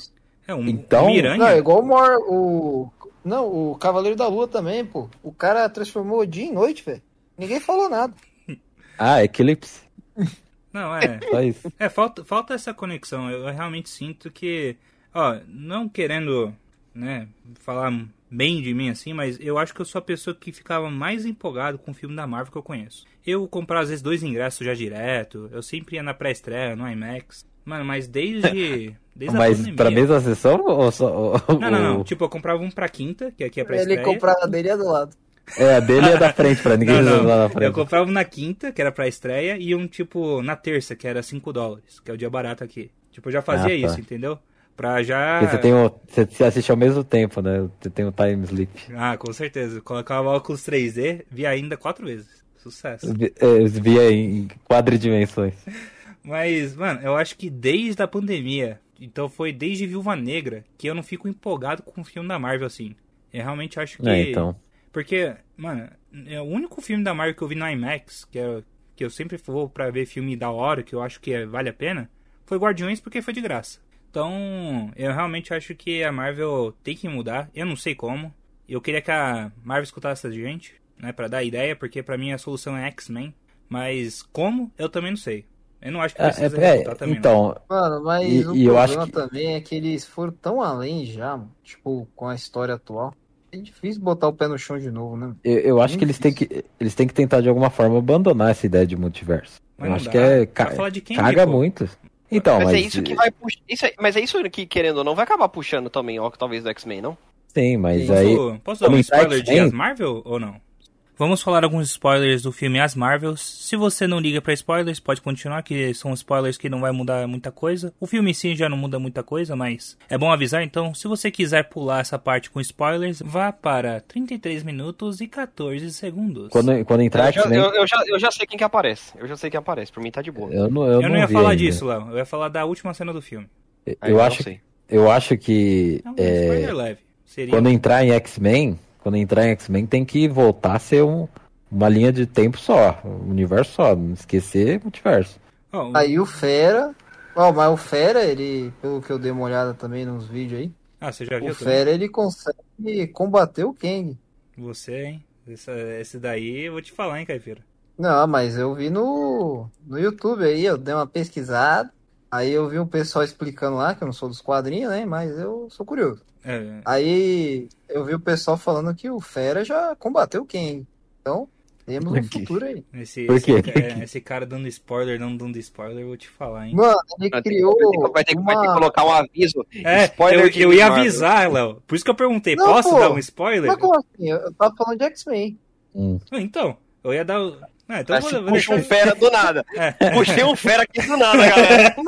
É um, Então- um Miranha. não, é igual o Mor, o. Não, o Cavaleiro da Lua também, pô. O cara transformou dia em noite, velho. Ninguém falou nada. Ah, Eclipse. Não, é. Só isso. É, falta, falta essa conexão. Eu, eu realmente sinto que, ó, não querendo, né, falar bem de mim assim, mas eu acho que eu sou a pessoa que ficava mais empolgado com o filme da Marvel que eu conheço. Eu comprava às vezes dois ingressos já direto, eu sempre ia na pré-estreia, no IMAX. Mano, mas desde, desde a Mas pandemia... pra mesma sessão ou só. ou- Não, não, não. ou- Tipo, eu comprava um pra quinta, que aqui é pra Ele estreia. comprava dele é do lado. É, a dele é da frente, pra ninguém Não, não. lá na Eu frente. comprava um na quinta, que era pra estreia, e um tipo na terça, que era 5 dólares, que é o dia barato aqui. Tipo, eu já fazia Ah, tá. isso, entendeu? Pra já. Porque você, tem o, você, assiste ao mesmo tempo, né? Você tem o time sleep. Ah, com certeza. Colocava óculos 3D, vi ainda quatro vezes. Sucesso. Vi- é, Eu via em quadridimensões. Mas, mano, eu acho que desde a pandemia, então foi desde Viúva Negra, que eu não fico empolgado com o filme da Marvel assim. Eu realmente acho que. É, então. Porque, mano, é o único filme da Marvel que eu vi no IMAX, que, é, que eu sempre vou pra ver filme da hora, que eu acho que é- vale a pena, foi Guardiões porque foi de graça. Então, eu realmente acho que a Marvel tem que mudar. Eu não sei como. Eu queria que a Marvel escutasse a gente, né, pra dar ideia, porque pra mim a solução é X-Men. Mas como, eu também não sei. Eu não acho que É, precisa é, escutar também. não. então, Mano, mas E- o e eu problema acho que- também é que eles foram tão além já, tipo, com a história atual. É difícil botar o pé no chão de novo, né? eu, eu acho que eles têm que eles têm que tentar de alguma forma abandonar essa ideia de multiverso. Mas eu não acho dá. que é ca- falar de quem, caga pô? muito. Então, mas, mas, é isso que vai puxar. Isso é- mas é isso que, querendo ou não, vai acabar puxando também, ó, talvez do X-Men, não? Sim, mas Sim. aí. Posso, posso dar um spoiler de Marvel ou não? Vamos falar alguns spoilers do filme As Marvels. Se você não liga pra spoilers, pode continuar, que são spoilers que não vai mudar muita coisa. O filme em si já não muda muita coisa, mas é bom avisar. Então, se você quiser pular essa parte com spoilers, vá para 33 minutos e 14 segundos. Quando, quando entrar Eu já, X-Men. eu, eu já, eu já sei quem que aparece. Eu já sei quem aparece. Por mim tá de boa. Eu não, eu Eu não ia vi falar ainda. disso, Léo. Eu ia falar da última cena do filme. Eu não acho, eu acho que. É um é, spoiler leve. Seria. quando entrar em X-Men, quando entrar em X-Men tem que voltar a ser um- uma linha de tempo só, um universo só, não esquecer multiverso. Ó, Aí o Fera. Ó, mas o Fera, ele, pelo que eu dei uma olhada também nos vídeos aí, Ah, você já viu o também? Fera ele consegue combater o Kang. Você, hein? Esse, esse daí eu vou te falar, hein, Caipira? Não, mas eu vi no, no YouTube aí, eu dei uma pesquisada. Aí eu vi o pessoal explicando lá, que eu não sou dos quadrinhos, né? Mas eu sou curioso. É, Aí eu vi o pessoal falando que o Fera já combateu o Kang. Então, temos um futuro aí. esse, Por esse, esse cara dando spoiler, não dando spoiler, eu vou te falar, hein? Mano, ele criou vai ter que- vai ter que- vai ter que uma... colocar um aviso. É, spoiler eu, eu ia Marvel. avisar, Léo. Por isso que eu perguntei, Não, posso pô. dar um spoiler? Mas como assim? Eu tava falando de X-Men. Hum. Ah, Então, eu ia dar. Ah, então eu Mas vou, puxa deixar... um fera do nada. É. Puxei um fera aqui do nada, galera.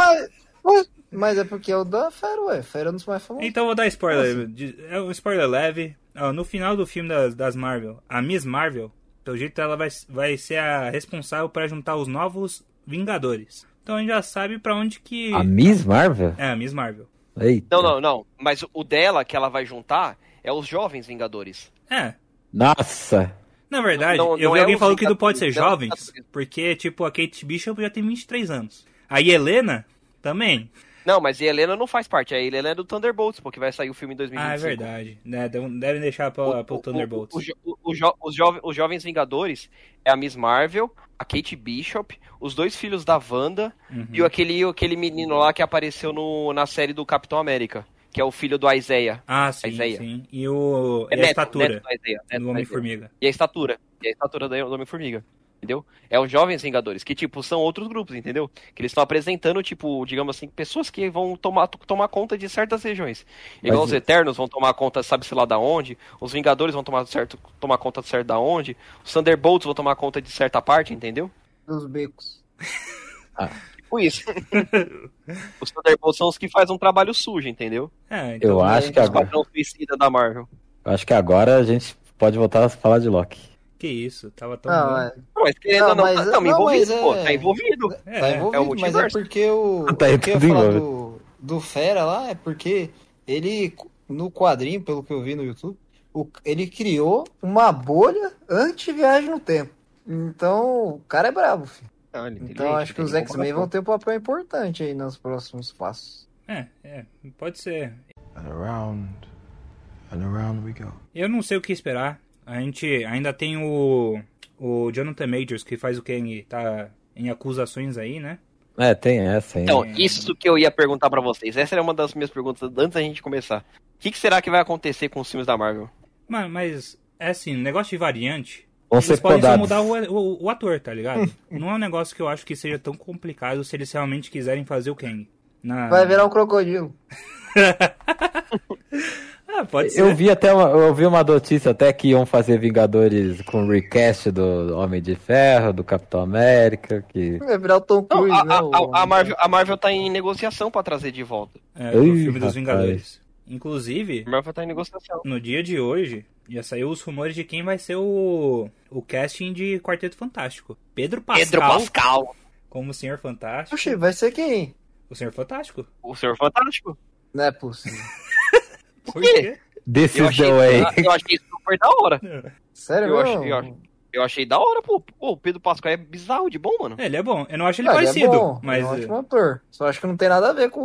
Mas, mas- é porque é o da Fera, ué. Fera é um dos mais famosos. Então eu vou dar spoiler. É um spoiler leve. No final do filme das, das Marvel, a Miss Marvel, pelo jeito ela vai, vai ser a responsável para juntar os novos Vingadores. Então a gente já sabe pra onde que... A Miss Marvel? É, a Miss Marvel. Eita. Não, não, não. Mas o dela que ela vai juntar é os jovens Vingadores. É, Nossa. Na verdade, Não- não eu vi é alguém falando que não pode ser jovens, é Vingadores. porque, tipo, a Kate Bishop já tem 23 anos. A Helena também. Não, mas a Helena não faz parte. A Helena é do Thunderbolts, porque vai sair o filme em 2025. Ah, é verdade. Né, devem deixar pra, pro Thunderbolts. O, o, o, o jo- os, jove- os Jovens Vingadores é a Miss Marvel, a Kate Bishop, os dois filhos da Wanda Uhum. e o- aquele, aquele menino lá que apareceu no, na série do Capitão América, que é o filho do Isaiah. Ah, sim, Isaiah. sim. E, o, É e a neto, estatura neto do Isaiah, neto do Homem-Formiga. E a estatura. E a estatura do Homem-Formiga. Entendeu? É os Jovens Vingadores, que, tipo, são outros grupos, entendeu? Que eles estão apresentando, tipo, digamos assim, pessoas que vão tomar, tomar conta de certas regiões. Igual Mas- os Eternos vão tomar conta, sabe-se lá da onde. Os Vingadores vão tomar, certo, tomar conta de certo da onde. Os Thunderbolts vão tomar conta de certa parte, entendeu? Dos becos. Tipo isso. os Thunderbolts são os que fazem um trabalho sujo, entendeu? É, então, Eu acho que Os agora, suicida da Marvel. eu acho que agora a gente pode voltar a falar de Loki. que isso, tava tão Não, é, Não, mas querendo Não, ou não, mas- tá, não, não, envolvido, mas pô, é- tá envolvido. É, tá é, envolvido, é o mas é porque o. Tá que eu falar do, do Fera lá é porque ele, no quadrinho, pelo que eu vi no YouTube, o- ele criou uma bolha anti-viagem no tempo. Então, o cara é brabo, filho. É Então, acho que os X-Men vão ter um papel importante aí nos próximos passos. É, é, pode ser. And around and around we go. Eu não sei o que esperar. A gente ainda tem o, o Jonathan Majors, que faz o Kang, tá em acusações aí, né? É, tem essa ainda. Então, isso que eu ia perguntar pra vocês. Essa era uma das minhas perguntas antes da gente começar. O que, que será que vai acontecer com os filmes da Marvel? Mas, mas é assim, negócio de variante, Vão eles ser podem só podados. mudar o, o, o ator, tá ligado? não é um negócio que eu acho que seja tão complicado se eles realmente quiserem fazer o Kang. Na... Vai virar um crocodilo. Ah, pode ser. Eu vi até uma, eu vi uma notícia até que iam fazer Vingadores com recast do Homem de Ferro, do Capitão América, que Vai virar o Tom Não, Cruise, a, né? a- o- a- a Marvel, a Marvel tá em negociação pra trazer de volta. É, Ih, filme dos rapaz. Vingadores. Inclusive, A Marvel tá em negociação. no dia de hoje, já saiu os rumores de quem vai ser o, o casting de Quarteto Fantástico. Pedro Pascal, Pedro Pascal, como o Senhor Fantástico. Oxi, vai ser quem? O Senhor Fantástico? o Senhor Fantástico. Não é possível. Por quê? This Eu is achei, the way. eu achei super da hora. Sério, Eu achei- eu achei- Eu achei da hora, pô. Pô, o Pedro Pascal é bizarro de bom, mano. É, ele é bom. Eu não acho ele Ah, parecido, é bom, mas ele é um ótimo ator. Só acho que não tem nada a ver com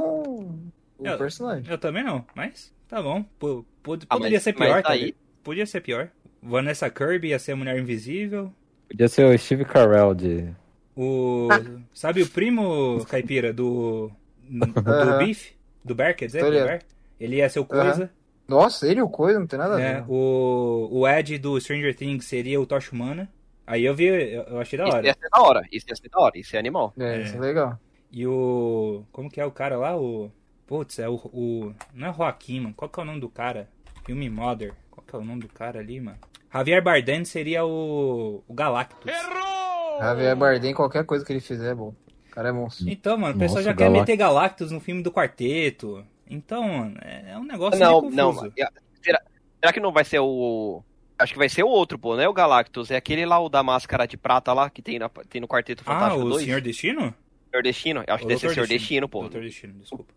o Eu- personagem. eu também não. Mas tá bom. Pô- Ah, poderia mas- ser mas pior, tá tá aí. Podia ser pior. Vanessa Kirby ia ser a Mulher Invisível. Podia ser o Steve Carell de. O. Sabe o primo caipira do. Do Aham. Beef? Do Bear, quer dizer? Do. Bear? Ele ia ser o Coisa. Nossa, ele e o Coisa não tem nada a ver. né? não. O, o Ed do Stranger Things seria o Tocha Humana. Aí eu vi, eu, achei da Isso hora. ia ser da hora. Isso ia ser da hora. Isso é animal. É, É. isso é legal. E o. Como que é o cara lá? O. Putz, é o. o não é Joaquim, mano. Qual que é o nome do cara? Filme Mother. Qual que é o nome do cara ali, mano? Javier Bardem seria o. O Galactus. Javier Bardem, qualquer coisa que ele fizer é bom. O cara é monstro. Então, mano, o pessoal Nossa, já quer Galac- meter Galactus no filme do quarteto. Então, mano, é é um negócio Não, meio não. confuso. Será, será que não vai ser o. Acho que vai ser o outro, pô, não é o Galactus, é aquele lá, o da máscara de prata lá, que tem, na, tem no Quarteto Ah, Fantástico o 2. Senhor Destino? Senhor Destino? Eu acho O que deve ser Senhor Destino, pô. Doutor Destino, desculpa.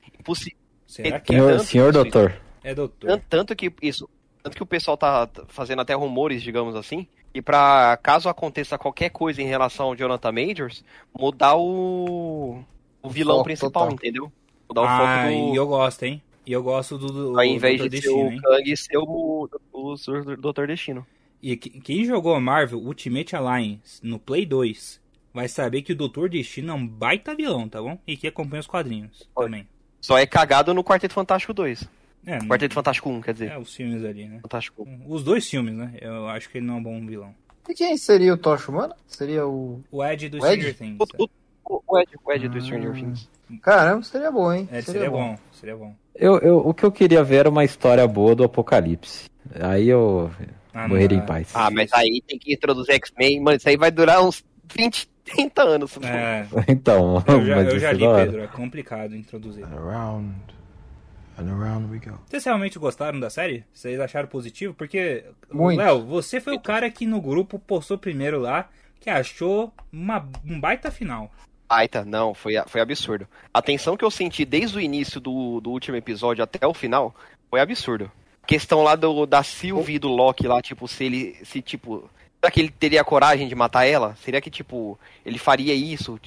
Será que é? Senhor, senhor doutor. É doutor. Tanto, que isso. Tanto que o pessoal tá fazendo até rumores, digamos assim. E pra caso aconteça qualquer coisa em relação ao Jonathan Majors, mudar o. O vilão foco principal, total. entendeu? Mudar o Ah, foco e do. eu gosto, hein? E eu gosto do, do Ao invés Doutor de ser Destino, o hein? Kang ser o, o, o Doutor Destino. E que- quem jogou Marvel Ultimate Alliance no Play 2 vai saber que o Doutor Destino é um baita vilão, tá bom? E que acompanha os quadrinhos Oi. também. Só é cagado no Quarteto Fantástico 2. É, não- Quarteto Fantástico 1, quer dizer. é, os filmes ali, né? Fantástico 1. Os dois filmes, né? Eu acho que ele não é um bom vilão. E quem seria o Tocha Humana? Seria o. O Ed do O Ed? Stranger Things. O, o, o Ed, o Ed do Ah. Stranger Things. Caramba, seria bom, hein? É, seria bom, seria bom. Eu, eu- o que eu queria ver era uma história boa do Apocalipse. Aí eu Ah, não morreria em paz. Ah, mas aí tem que introduzir X-Men. Mano, isso aí vai durar uns 20, 30 anos. É, Então, eu já, mas eu já é li, hora. Pedro. É complicado introduzir. Around and around we go. Vocês realmente gostaram da série? Vocês acharam positivo? Porque. Léo, você foi o cara que no grupo postou primeiro lá que achou uma, um baita final. Baita, não, foi, foi absurdo. A tensão que eu senti desde o início do, do último episódio até o final foi absurdo. Questão lá do, da Sylvie e do Loki lá, tipo, se ele, se tipo, será que ele teria coragem de matar ela? Seria que, tipo, ele faria isso?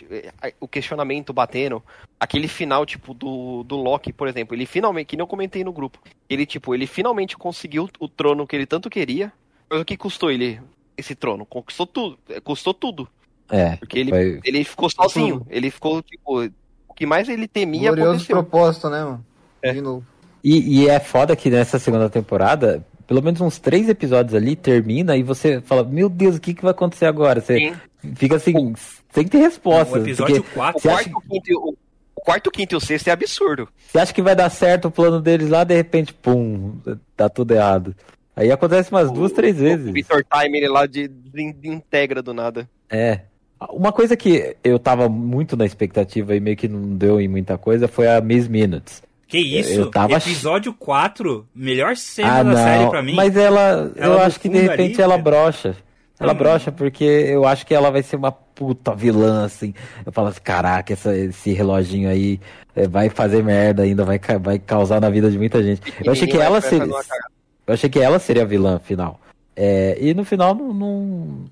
O questionamento batendo. Aquele final, tipo, do, do Loki, por exemplo, ele finalmente, que nem eu comentei no grupo, ele, tipo, ele finalmente conseguiu o trono que ele tanto queria. Mas o que custou ele, esse trono? Conquistou tudo, custou tudo. É, Porque ele, foi- ele ficou sozinho. Ele ficou, tipo, o que mais ele temia Glorioso aconteceu. propósito, né, mano? É. De novo. E, e é foda que nessa segunda temporada, pelo menos uns três episódios ali, termina e você fala, meu Deus, o que, que vai acontecer agora? Você Sim. fica assim, sem ter resposta. o episódio porque 4 O acha- o quinto, e o, o quarto, o quinto e o sexto é absurdo. Você acha que vai dar certo o plano deles lá, de repente, pum, tá tudo errado. Aí acontece umas duas, O- três O vezes. Victor Time, ele lá de, de- de integra do nada. É. Uma coisa que eu tava muito na expectativa e meio que não deu em muita coisa foi a Miss Minutes. Que isso? Eu tava- Episódio 4, melhor cena ah, da não. série pra mim. Mas ela, Ela eu acho que de repente ali, ela cara. brocha. Ela Ah, brocha porque eu acho que ela vai ser uma puta vilã, assim. Eu falo assim, caraca, essa- esse reloginho aí eh, vai fazer merda ainda, vai, vai causar na vida de muita gente. Eu achei que ela seria. Eu achei que ela seria a vilã final. É, e no final não, não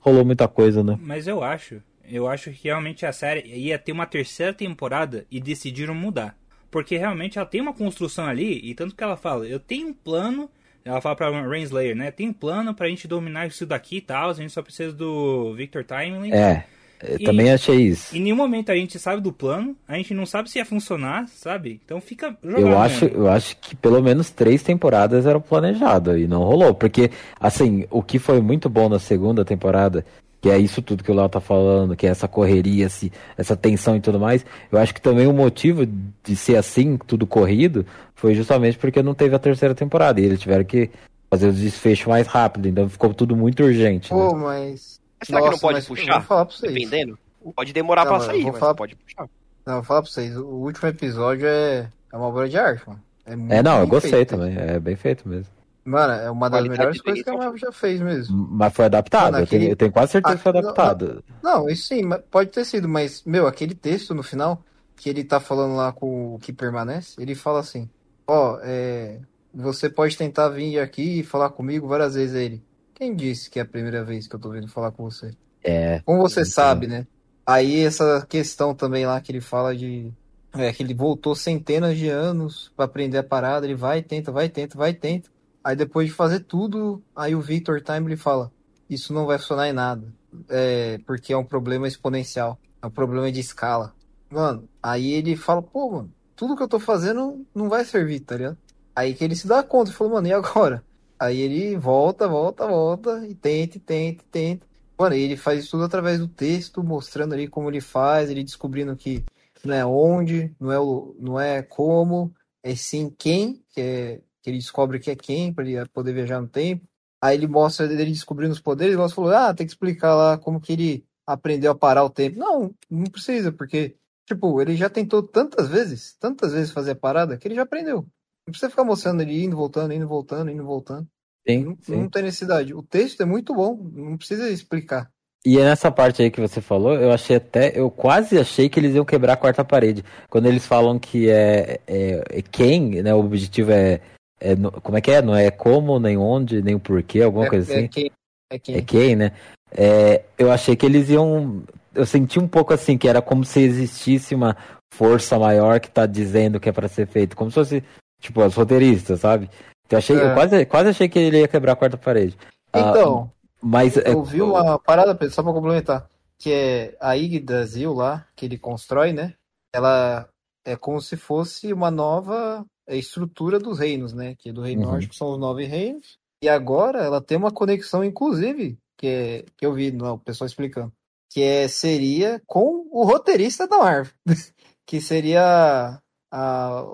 rolou muita coisa, né? Mas eu acho. Eu acho que realmente a série ia ter uma terceira temporada e decidiram mudar. Porque realmente ela tem uma construção ali, e tanto que ela fala, eu tenho um plano. Ela fala pra Rainslayer, né? Tem um plano pra gente dominar isso daqui e tal. A gente só precisa do Victor Timely. É, eu E- também achei isso. Em nenhum momento a gente sabe do plano, a gente não sabe se ia funcionar, sabe? Então fica Eu acho, eu acho que pelo menos três temporadas eram planejadas e não rolou. Porque, assim, o que foi muito bom na segunda temporada, que é isso tudo que o Léo tá falando, que é essa correria, esse, essa tensão e tudo mais, eu acho que também o motivo de ser assim, tudo corrido, foi justamente porque não teve a terceira temporada. E eles tiveram que fazer o desfecho mais rápido, então ficou tudo muito urgente. né? Pô, mas. Será que não Nossa, pode mas puxar? Vou falar pra vocês. Dependendo. Pode demorar Não, pra sair, mas falar- pode puxar. Não, vou falar pra vocês. O último episódio é, é uma obra de arte, mano. É, muito É, não, eu gostei feito. também, é bem feito mesmo. Mano, é uma das melhores coisas que a. Marvel já fez mesmo. Mas foi adaptado, Mano, eu, tenho, aquele- eu tenho quase certeza que foi Ah, não, adaptado. Não, isso sim, pode ter sido, mas, meu, aquele texto no final, que ele tá falando lá com o que permanece, ele fala assim, ó, é, você pode tentar vir aqui e falar comigo várias vezes a ele. Quem disse que é a primeira vez que eu tô vindo falar com você? É, Como você Então. sabe, né? Aí essa questão também lá que ele fala de. É, que ele voltou centenas de anos pra aprender a parada, ele vai, tenta, vai, tenta, vai, tenta. Aí depois de fazer tudo, aí o Victor Time ele fala: Isso não vai funcionar em nada. É, porque é um problema exponencial. É um problema de escala. Mano, aí ele fala, pô, mano, tudo que eu tô fazendo não vai servir, tá ligado? Aí que ele se dá conta e falou, mano, e agora? Aí ele volta, volta, volta, e tenta, tenta, tenta. Mano, ele faz tudo através do texto, mostrando ali como ele faz, ele descobrindo que não é onde, não é, o, não é como, é sim quem, que, é, que ele descobre que é quem, para ele poder viajar no tempo. Aí ele mostra ele descobrindo os poderes, e falou, ah, tem que explicar lá como que ele aprendeu a parar o tempo. Não, não precisa, porque, tipo, ele já tentou tantas vezes, tantas vezes fazer a parada, que ele já aprendeu. Não precisa ficar mostrando ele indo, voltando, indo, voltando, indo, voltando. Sim, Não, sim. não tem necessidade. O texto é muito bom, não precisa explicar. E é nessa parte aí que você falou, eu achei até, eu quase achei que eles iam quebrar a quarta parede. Quando eles falam que é, é, é quem, né? O objetivo é, é como é que é? Não é como, nem onde, nem o porquê, alguma é, coisa é assim. quem, é quem. É quem, né? É, eu achei que eles iam. Eu senti um pouco assim, que era como se existisse uma força maior que tá dizendo que é pra ser feito. Como se fosse, tipo, os roteiristas, sabe? Então, eu, achei, eu É. quase, quase achei que ele ia quebrar a quarta parede. Ah, Então, mas é, eu vi uma parada, Pedro, só pra complementar, que é a Yggdrasil lá, que ele constrói, né? Ela é como se fosse uma nova é, estrutura dos reinos, né? Que do reino Uhum. nórdico são os nove reinos. E agora ela tem uma conexão, inclusive, que, é, que eu vi o pessoal explicando, que é, seria com o roteirista da Marvel, que seria a,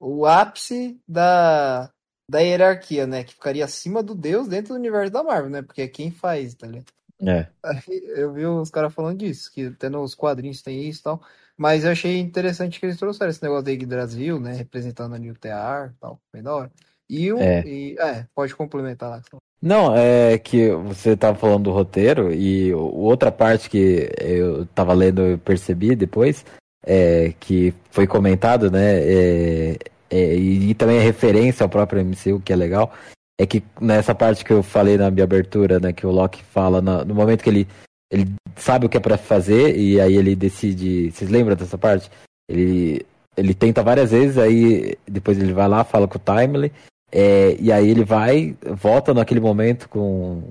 o ápice da, da hierarquia, né? Que ficaria acima do Deus dentro do universo da Marvel, né? Porque é quem faz, tá ligado? é. Aí eu vi os caras falando disso, que até nos quadrinhos tem isso e tal. Mas eu achei interessante que eles trouxeram esse negócio da Yggdrasil, né? Representando ali o Tear e tal. Bem da hora. E, o, É. e é, pode complementar lá. Não, é que você tava falando do roteiro e outra parte que eu tava lendo e percebi depois, é, que foi comentado, né, é, é, e, também é referência ao próprio MCU, que é legal, é que nessa parte que eu falei na minha abertura, né, que o Loki fala no momento que ele, ele sabe o que é pra fazer e aí ele decide, vocês lembram dessa parte? Ele, ele tenta várias vezes, aí depois ele vai lá, fala com o Timely, é, e aí ele vai, volta naquele momento com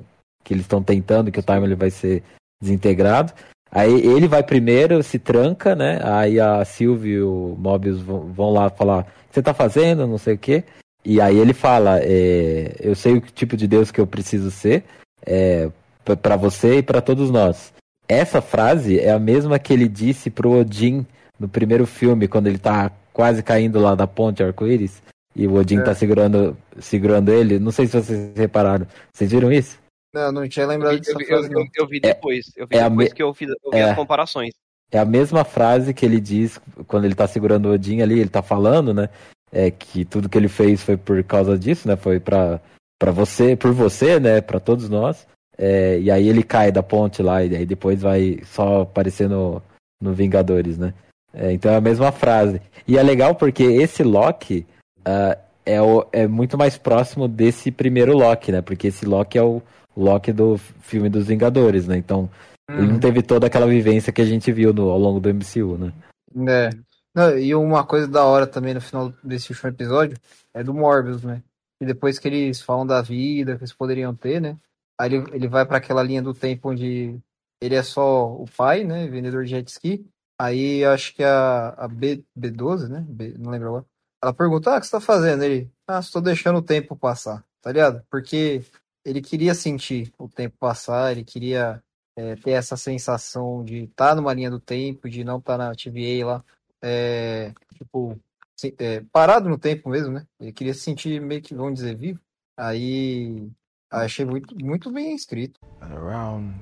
que eles estão tentando, que o Timely vai ser desintegrado. Aí ele vai primeiro, se tranca, né? Aí a Sylvie e o Mobius vão, vão lá falar: o que você tá fazendo? Não sei o quê. E aí ele fala: é, eu sei o tipo de Deus que eu preciso ser é, p- pra você e pra todos nós. Essa frase é a mesma que ele disse pro Odin no primeiro filme, quando ele tá quase caindo lá da ponte arco-íris. E o Odin É. tá segurando, segurando ele. Não sei se vocês repararam. Vocês viram isso? Não, não tinha lembrado dessa eu, frase, eu, eu, eu vi depois. Eu vi é a depois me- que eu, fiz, eu vi é. as comparações. É a mesma frase que ele diz quando ele tá segurando o Odin ali, ele tá falando, né? É que tudo que ele fez foi por causa disso, né? Foi pra, pra você, por você, né? Pra todos nós. É, e aí ele cai da ponte lá, e aí depois vai só aparecer no, no Vingadores, né? É, então é a mesma frase. E é legal porque esse Loki ah, é, o, é muito mais próximo desse primeiro Loki, né? Porque esse Loki é o Loki do filme dos Vingadores, né? Então ele não teve toda aquela vivência que a gente viu no- ao longo do MCU, né? É. Não, e uma coisa da hora também no final desse último episódio é do Morbius, né? E depois que eles falam da vida que eles poderiam ter, né? Aí ele, ele vai pra aquela linha do tempo onde ele é só o pai, né? Vendedor de jet ski. Aí acho que a, a B, B12, né? B- não lembro agora. Ela pergunta: Ah, o que você tá fazendo? Ele, ah, estou deixando o tempo passar, tá ligado? Porque ele queria sentir o tempo passar, ele queria é, ter essa sensação de estar numa linha do tempo, de não estar na TVA lá, é, tipo, é, parado no tempo mesmo, né? Ele queria se sentir meio que, vamos dizer, vivo. Aí achei muito, muito bem escrito. And around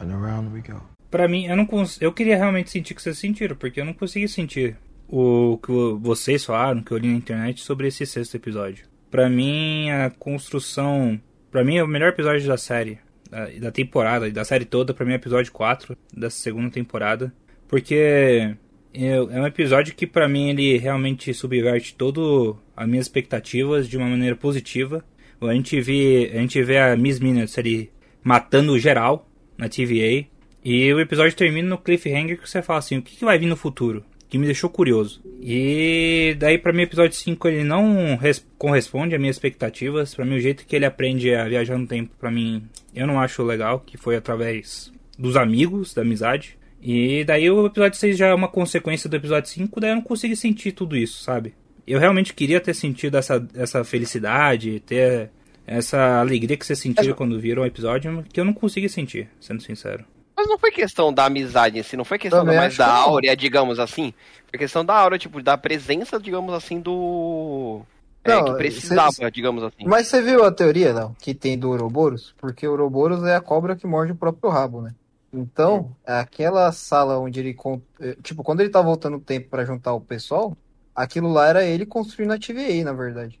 and around we go. Pra mim, eu não cons... eu queria realmente sentir o que vocês sentiram, porque eu não consegui sentir o que vocês falaram, que eu li na internet sobre esse sexto episódio. Pra mim, a construção, Pra mim é o melhor episódio da série, da, da temporada, da série toda, pra mim é o episódio 4 da segunda temporada, porque eu- é um episódio que pra mim ele realmente subverte todo as minhas expectativas de uma maneira positiva. A gente vê, a gente vê a Miss Minutes ali matando geral na TVA. E o episódio termina no cliffhanger que você fala assim, o que, que vai vir no futuro? Que me deixou curioso. E daí pra mim o episódio 5 ele não res- corresponde às minhas expectativas. Pra mim o jeito que ele aprende a viajar no tempo, pra mim, eu não acho legal, que foi através dos amigos, da amizade. E daí o episódio 6 já é uma consequência do episódio 5, daí eu não consegui sentir tudo isso, sabe? Eu realmente queria ter sentido essa, essa felicidade, ter essa alegria que você sentiu quando viram o episódio, que eu não consegui sentir, sendo sincero. Mas Mas não foi questão da amizade em si, não foi questão Também mais da que não. áurea, digamos assim. Foi questão da áurea, tipo, da presença, digamos assim, do. É, Não, que precisava, cê- digamos assim. Mas você viu a teoria, não, que tem do Ouroboros? Porque o Ouroboros é a cobra que morde o próprio rabo, né? Então, aquela sala onde ele... eh, Tipo, quando ele tá voltando o tempo pra juntar o pessoal, aquilo lá era ele construindo a TVA, na verdade.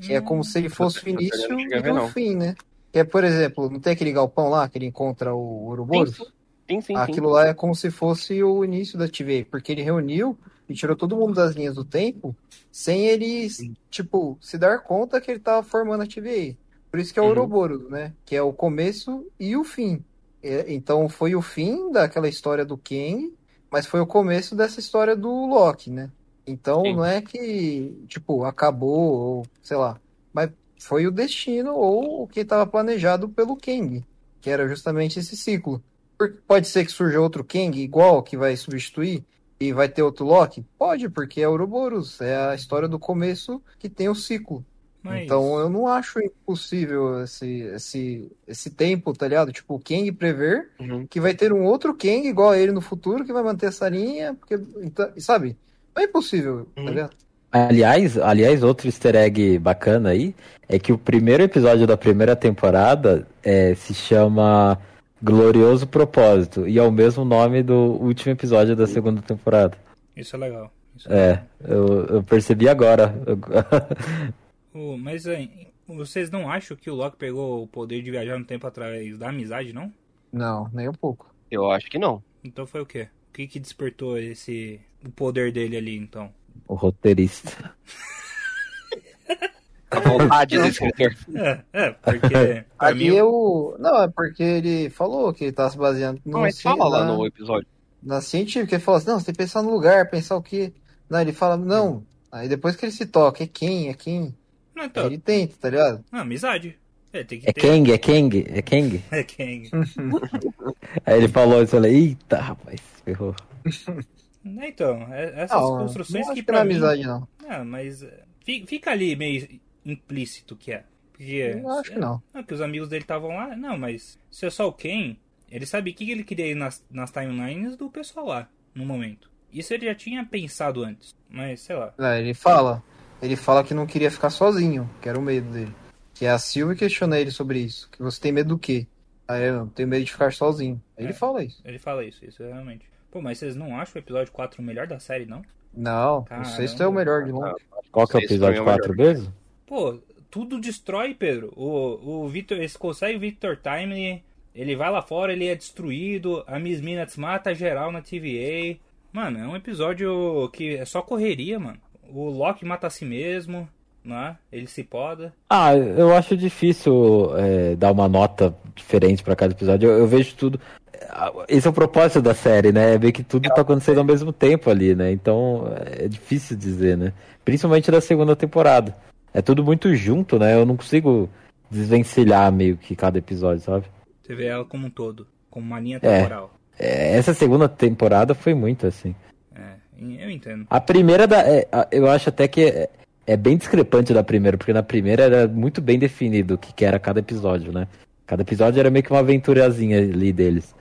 Que é como se ele fosse o início e o fim, né? Que é, por exemplo, não tem aquele galpão lá que ele encontra o Ouroboros? Sim, Sim, sim. Aquilo lá é como se fosse o início da TVA, porque ele reuniu e tirou todo mundo das linhas do tempo sem ele, tipo, se dar conta que ele tava formando a TVA. Por isso que é o Uhum. Ouroboros, né? Que é o começo e o fim. É, então foi o fim daquela história do Kang, mas foi o começo dessa história do Loki, né? Então Sim. não é que, tipo, acabou, ou sei lá. Mas foi o destino ou o que estava planejado pelo Kang, que era justamente esse ciclo. Por- Pode ser que surja outro Kang igual que vai substituir e vai ter outro Loki? Pode, porque é Ouroboros, é a história do começo que tem o ciclo. Mas- Então eu não acho impossível esse, esse, esse tempo, tá ligado? Tipo, o Kang prever Uhum. que vai ter um outro Kang igual a ele no futuro que vai manter essa linha, porque, então, sabe? Não é impossível, tá Uhum. ligado? Aliás, aliás, outro easter egg bacana aí é que o primeiro episódio da primeira temporada é, se chama Glorioso Propósito e é o mesmo nome do último episódio da segunda temporada. Isso é legal. Isso É, eu, eu percebi agora. Eu- O- mas é, vocês não acham que o Loki pegou o poder de viajar no tempo através da amizade, não? Não, nem um pouco. Eu acho que não. Então foi o quê? O que que despertou esse o poder dele ali, então? o roteirista. A vontade do escritor. É, é, porque Ali mim, eu. Não, é porque ele falou que ele tá se baseando Não, no mas fala lá na, no episódio. na científica. Ele falou assim: não, você tem que pensar no lugar, pensar o quê? Não, ele fala, não. Aí depois que ele se toca, é quem, é quem. não, Aí então, ele tenta, tá ligado? não, amizade. É, tem que É ter. Kang, é Kang, é Kang. É Kang. Aí ele falou isso, eu falei, eita, rapaz, ferrou. É, Então, é- essas Não, construções não que não é pra mim... amizade, não. Ah, mas é, fi- fica ali meio implícito que é. Porque, Eu acho que não. Não, que os amigos dele estavam lá. Não, mas se é só o Ken, ele sabia o que ele queria ir nas, nas timelines do pessoal lá, no momento. Isso ele já tinha pensado antes. Mas, sei lá. Não, ele fala. Ele fala que não queria ficar sozinho, que era o medo dele. Que a Sylvie questiona ele sobre isso. Que você tem medo do quê? Aí eu tenho medo de ficar sozinho. Aí ele É. fala isso. Ele fala isso, isso é realmente. Pô, mas vocês não acham o episódio 4 o melhor da série, não? Não, Caramba. o sexto é o melhor de longe. Qual que é o Esse episódio foi o 4 mesmo? Pô, tudo destrói, Pedro. O, o Victor, eles conseguem o Victor Time, ele vai lá fora, ele é destruído, a Miss Minutes mata geral na TVA. Mano, é um episódio que é só correria, mano. O Loki mata a si mesmo, né? Ele se poda. Ah, eu acho difícil é, dar uma nota diferente pra cada episódio. Eu, eu vejo tudo. Ah, Esse é o propósito da série, né? É ver que tudo tá acontecendo ao mesmo tempo ali, né? Então é difícil dizer, né? Principalmente da segunda temporada. É tudo muito junto, né? Eu não consigo desvencilhar meio que cada episódio, sabe? Você vê ela como um todo, como uma linha É. temporal. É, essa segunda temporada foi muito assim. É, eu entendo. A primeira, da, é, eu acho até que é, é bem discrepante da primeira, porque na primeira era muito bem definido o que, que era cada episódio, né? Cada episódio era meio que uma aventurazinha ali deles.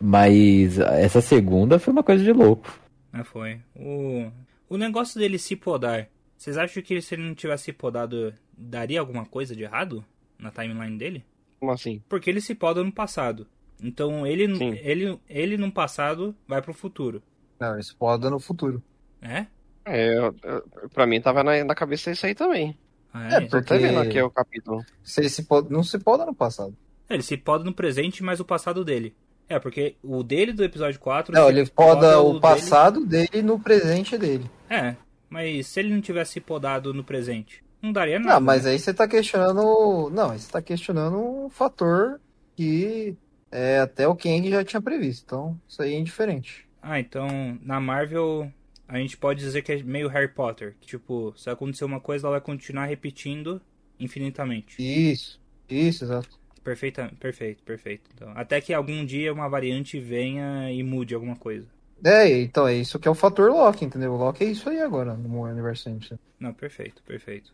Mas essa segunda foi uma coisa de louco. É, foi. O, o negócio dele se podar. Vocês acham que se ele não tivesse se podado, daria alguma coisa de errado na timeline dele? Como assim? Porque ele se poda no passado. Então ele, Sim. ele, ele no passado vai pro futuro. Não, isso pode no futuro. É? É, eu- eu- pra mim tava na, na cabeça isso aí também. Ah, É, é. porque- Tá vendo aqui o capítulo. Se ele se pode, não se pode no passado. Ele se poda no presente, mas o passado dele. É, porque o dele do episódio 4. Não, ele poda o dele- passado dele no presente dele. É, mas se ele não tivesse se podado no presente, não daria nada. Não, mas né? aí você tá questionando. Não, aí você tá questionando um fator que é, até o Kang já tinha previsto. Então, isso aí é indiferente. Ah, então na Marvel a gente pode dizer que é meio Harry Potter. Que tipo, se acontecer uma coisa, ela vai continuar repetindo infinitamente. Isso, isso, exato. Perfeita, perfeito, perfeito. Então, até que algum dia uma variante venha e mude alguma coisa. É, então é isso que é o fator Loki, entendeu? O Loki é isso aí agora no universo MC. Não, perfeito, perfeito.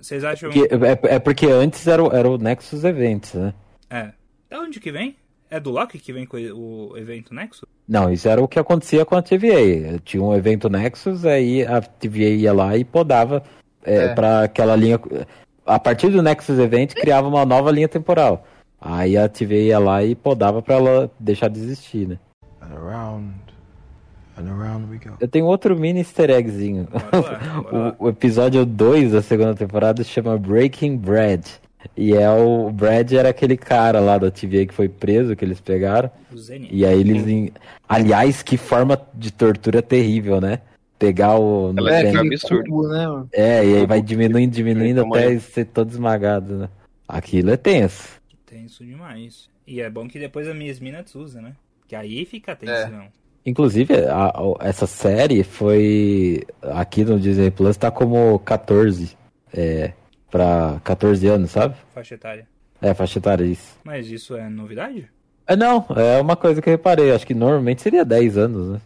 Vocês acham. Porque- é, é porque antes era o, era o Nexus Events, né? É. Da onde que vem É do Loki que vem com o evento Nexus? Não, isso era o que acontecia com a TVA. Tinha um evento Nexus, aí a TVA ia lá e podava é, É. para aquela linha. A partir do Nexus Event criava uma nova linha temporal. Aí a TVA ia lá e podava pra ela deixar de existir, né? And around and around we go. Eu tenho outro mini easter eggzinho. Bora lá, bora lá. O, o episódio 2 da segunda temporada se chama Breaking Bread. E é o Brad era aquele cara lá da TVA que foi preso, que eles pegaram. E aí eles. Aliás, que forma de tortura terrível, né? Pegar o. Ela É, é absurdo. cubo, né, mano? É, e aí vai diminuindo, diminuindo Então, até ser todo esmagado, né? Aquilo é tenso. Tenso demais. E é bom que depois a Miss Minutes usa, né? Que aí fica tenso, É. não. Inclusive, a- a- essa série foi. Aqui no Disney Plus tá como 14. É. Pra 14 anos, sabe? Faixa etária. É, faixa etária, isso. Mas isso é novidade? É, não, é uma coisa que eu reparei. Acho que normalmente seria 10 anos, né?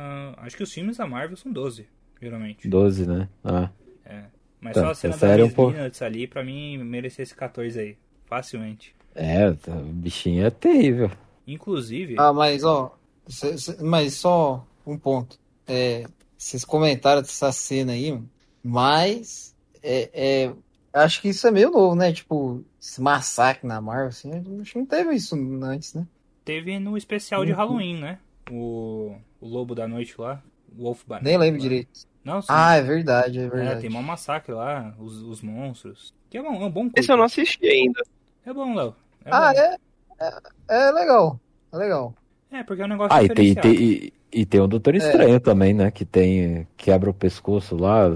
Ah, acho que os filmes da Marvel são 12, geralmente. 12, né? Ah. É. Mas Tá, só a cena da era um Miss pouco- Minutes ali, pra mim, merecia esse 14 aí. Facilmente. É, tá, o bichinho é terrível. Inclusive, Ah, mas ó, cê- cê- mas só um ponto. É, vocês comentaram dessa cena aí, mano, mas é, é, acho que isso é meio novo, né? Tipo, esse massacre na Marvel, assim, acho que não teve isso antes, né? teve no especial Uhum. de Halloween, né? O, o Lobo da Noite lá, o Wolf Banana. Nem lembro lá. direito. Não, sim. Ah, é verdade, é É, verdade. tem um massacre lá, os, os monstros. Que é bom, é um bom Esse curto. eu não assisti ainda. É bom, Léo. É Ah, bom. é, é, é legal, é legal. É, porque é um negócio Ah, e tem, diferenciado. tem- e, e tem o Doutor Estranho também, né? Que tem. Quebra o pescoço lá.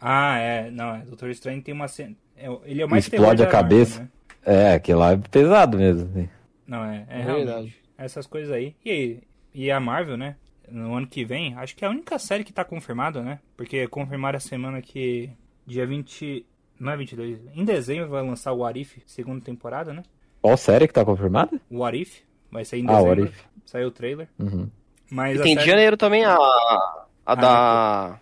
Ah, é. Não, é. Doutor Estranho tem uma cena... é, ele é o mais Explode a Marvel, cabeça. né? É, aquele lá é pesado mesmo. né? Não, é, é, É realmente. verdade. Essas coisas aí. E, aí, e a Marvel, né? No ano que vem, acho que é a única série que tá confirmada, né? Porque confirmaram a semana que dia 20. Não é 22. Em dezembro vai lançar o What If, segunda temporada, né? Qual série que tá confirmada? O What If. Vai sair em Ah, dezembro. What If. Saiu o trailer. Uhum. Mas E a tem de série... janeiro também a, a da.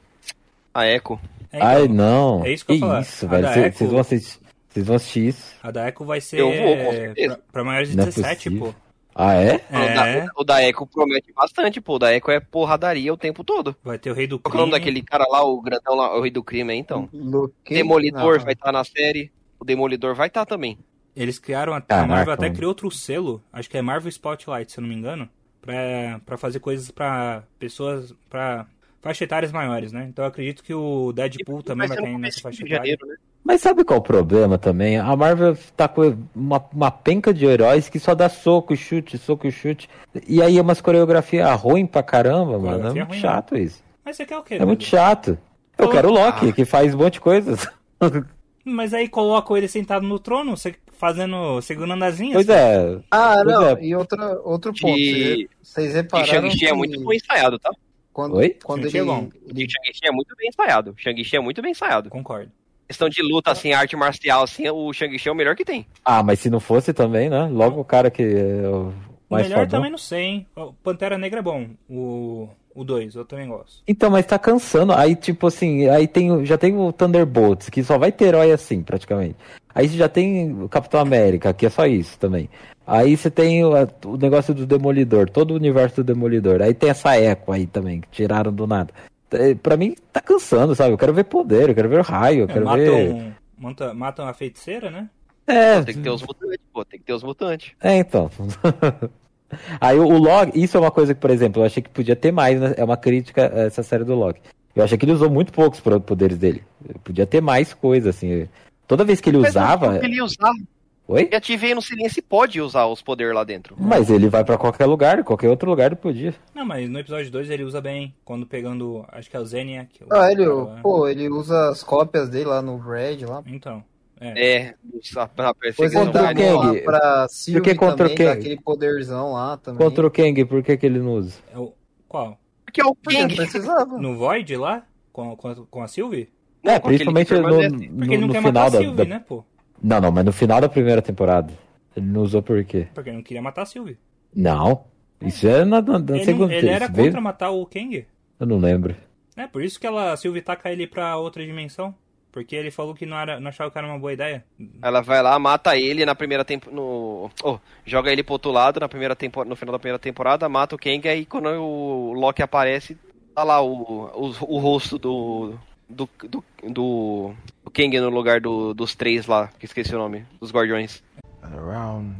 A Echo. É, então, Ai, não. é isso que eu ia falar. isso, A velho. Vocês Echo- vão assistir. Vocês vão assistir isso? A da Echo vai ser Eu vou, com certeza. pra, pra maiores de Não é 17, possível. pô. Ah, é? O, da, É, o da Echo promete bastante, pô. O da Echo é porradaria o tempo todo. vai ter o Rei do Qual que é o Crime. nome daquele cara lá, o grandão lá, o rei do crime aí, então? Luke- Demolidor Não, vai estar na série. O Demolidor vai estar também. Eles criaram, a, Caraca, a Marvel até criou outro selo, acho que é Marvel Spotlight, se eu não me engano, pra, pra fazer coisas pra pessoas, pra faixa etárias maiores, né? Então eu acredito que o Deadpool também vai cair nessa faixa etária. janeiro, né? Mas sabe qual é o problema também? A Marvel tá com uma, uma penca de heróis que só dá soco, chute, soco, chute. E aí é umas coreografias ruim pra caramba, mano. É muito ruim, chato isso. Mas você quer o quê? É muito chato. Eu quero o Loki, que faz um monte de coisas. Mas aí coloca ele sentado no trono, fazendo, segurando as linhas. Pois é. Ah, Pois não, é. e outra, outro ponto. E- Vocês E repararam Shang-Chi é que muito bem ensaiado, tá? quando, Oi? quando Shang-Chi é ele, bom. ele- E Shang-Chi é muito bem ensaiado. Shang-Chi é muito bem ensaiado. Concordo. Questão de luta, assim, arte marcial, assim, o Shang-Chi é o melhor que tem. Ah, mas se não fosse também, né? Logo o cara que é o O mais melhor fodão. também não sei, hein? O Pantera Negra é bom. O 2, eu também gosto. Então, mas tá cansando. Aí, tipo assim, aí tem, o- já tem o Thunderbolts, que só vai ter herói assim, praticamente. Aí você já tem o Capitão América, que é só isso também. Aí você tem o, o negócio do Demolidor, todo o universo do Demolidor. Aí tem essa Echo aí também, que tiraram do nada. É, Pra mim, tá cansando, sabe? Eu quero ver poder, eu quero ver raio, eu É, quero ver... matam, mata- matam a feiticeira, né? É, Tem que ter os mutantes, pô, tem que ter os mutantes. É, então. Aí o, Log, isso é uma coisa que, por exemplo, eu achei que podia ter mais, né? É uma crítica a essa série do Log. Eu achei que ele usou muito poucos poderes dele. Podia ter mais coisa, assim. Toda vez que ele Mas usava. ele usar. Oi? E não sei nem se pode usar os poderes lá dentro. Mas ele vai pra qualquer lugar, qualquer outro lugar ele podia. Não, mas no episódio 2 ele usa bem. Quando pegando. Acho que é o Zeniac. o Ah, ele, lá. pô, ele usa as cópias dele lá no Red lá. Então. É. É, a, a Depois perseguição ele Contra o Kang. lá pra Sylvie que contra o também, Kang? dá aquele poderzão lá também. Contra o Kang, por que, que ele não usa? É o... Qual? Porque é o não Kang. precisava. No Void lá? Com, com, a- com a Sylvie? Não, é, aquele principalmente no, no, ele não no quer final matar a da, Sylvie, da- né, pô? Não, não, mas no final da primeira temporada. Ele não usou por quê? Porque ele não queria matar a Sylvie. Não. Isso é na, na, na Ele, não- segunda. ele era veio- contra matar o Kang. Eu não lembro. É, por isso que ela, a Sylvie taca ele pra outra dimensão. Porque ele falou que não, era, não achava que era uma boa ideia. Ela vai lá, mata ele na primeira temporada. No... Oh, joga ele pro outro lado na primeira tempo... no final da primeira temporada, mata o Kang, aí quando o Loki aparece, tá lá o, o, o rosto do. Do, do, do, do Kang no lugar do, dos três lá, que esqueci o nome, dos Guardiões. And around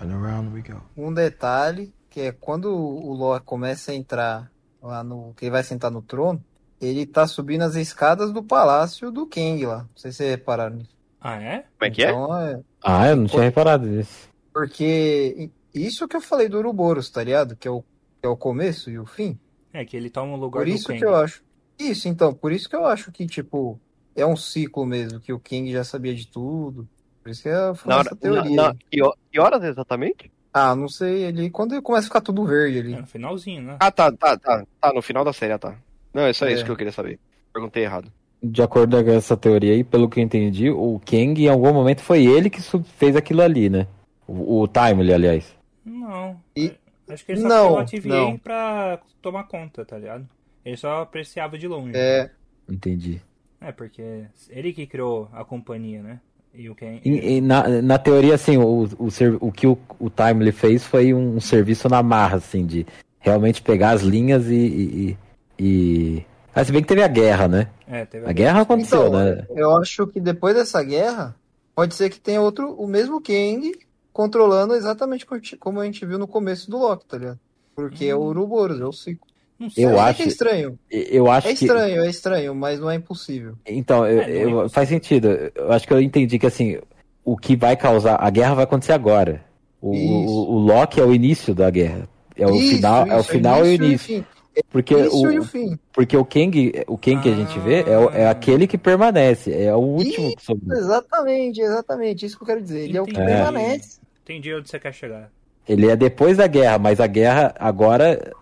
and around we go. Um detalhe que é quando o Loki começa a entrar lá no. que ele vai sentar no trono, ele tá subindo as escadas do palácio do Kang lá. Não sei se vocês repararam nisso. Ah, é? Como é que é? Então, é. Ah, eu não tinha reparado nisso. Porque isso que eu falei do Uroboros, tá ligado? Que é o, que é o começo e o fim. É, que ele toma o lugar Por do isso Kang. que eu acho. Isso, então, por isso que eu acho que, tipo, é um ciclo mesmo, que o King já sabia de tudo. Por isso que é foi Na essa hora, teoria. na, na- que, ho- que horas exatamente? Ah, não sei, ele. Quando ele começa a ficar tudo verde ali. É, no finalzinho, né? Ah, tá, tá, tá. Tá, no final da série, ah, tá. Não, é só É. isso que eu queria saber. Perguntei errado. De acordo com essa teoria aí, pelo que eu entendi, o Kang em algum momento foi ele que fez aquilo ali, né? O, o Timely, aliás. Não. E- Acho que ele só Não, criou a TVA não. pra tomar conta, tá ligado? Ele só apreciava de longe. É, Entendi. É, porque ele que criou a companhia, né? E o Kang. E, e na, na teoria, assim, o, o, o que o, o Timely fez foi um, serviço na marra, assim, de realmente pegar as linhas e. e, e- Ah, se bem que teve a guerra, né? É, teve A guerra aconteceu, então, né? eu acho que depois dessa guerra, pode ser que tenha outro, o mesmo Kang controlando exatamente co- como a gente viu no começo do Loki, tá ligado? Porque é o Uroboros, é o ciclo. Não sei. Eu acho- é estranho. Eu acho É que. estranho, é estranho, mas não é impossível. Então, eu- É, é eu- impossível. faz sentido. Eu acho que eu entendi que assim, o que vai causar. A guerra vai acontecer agora. O, Isso. o, o Loki é o início da guerra. É o Isso, final, é o isso, final e o início início. fim. Porque Início e o o, fim. porque o Kang, o Kang que a gente vê é, é Ah. aquele que permanece. É o último que sobrou. Exatamente, exatamente. Isso que eu quero dizer. Ele é o que Entendi. permanece. Entendi onde você quer chegar. Ele é depois da guerra, mas a guerra agora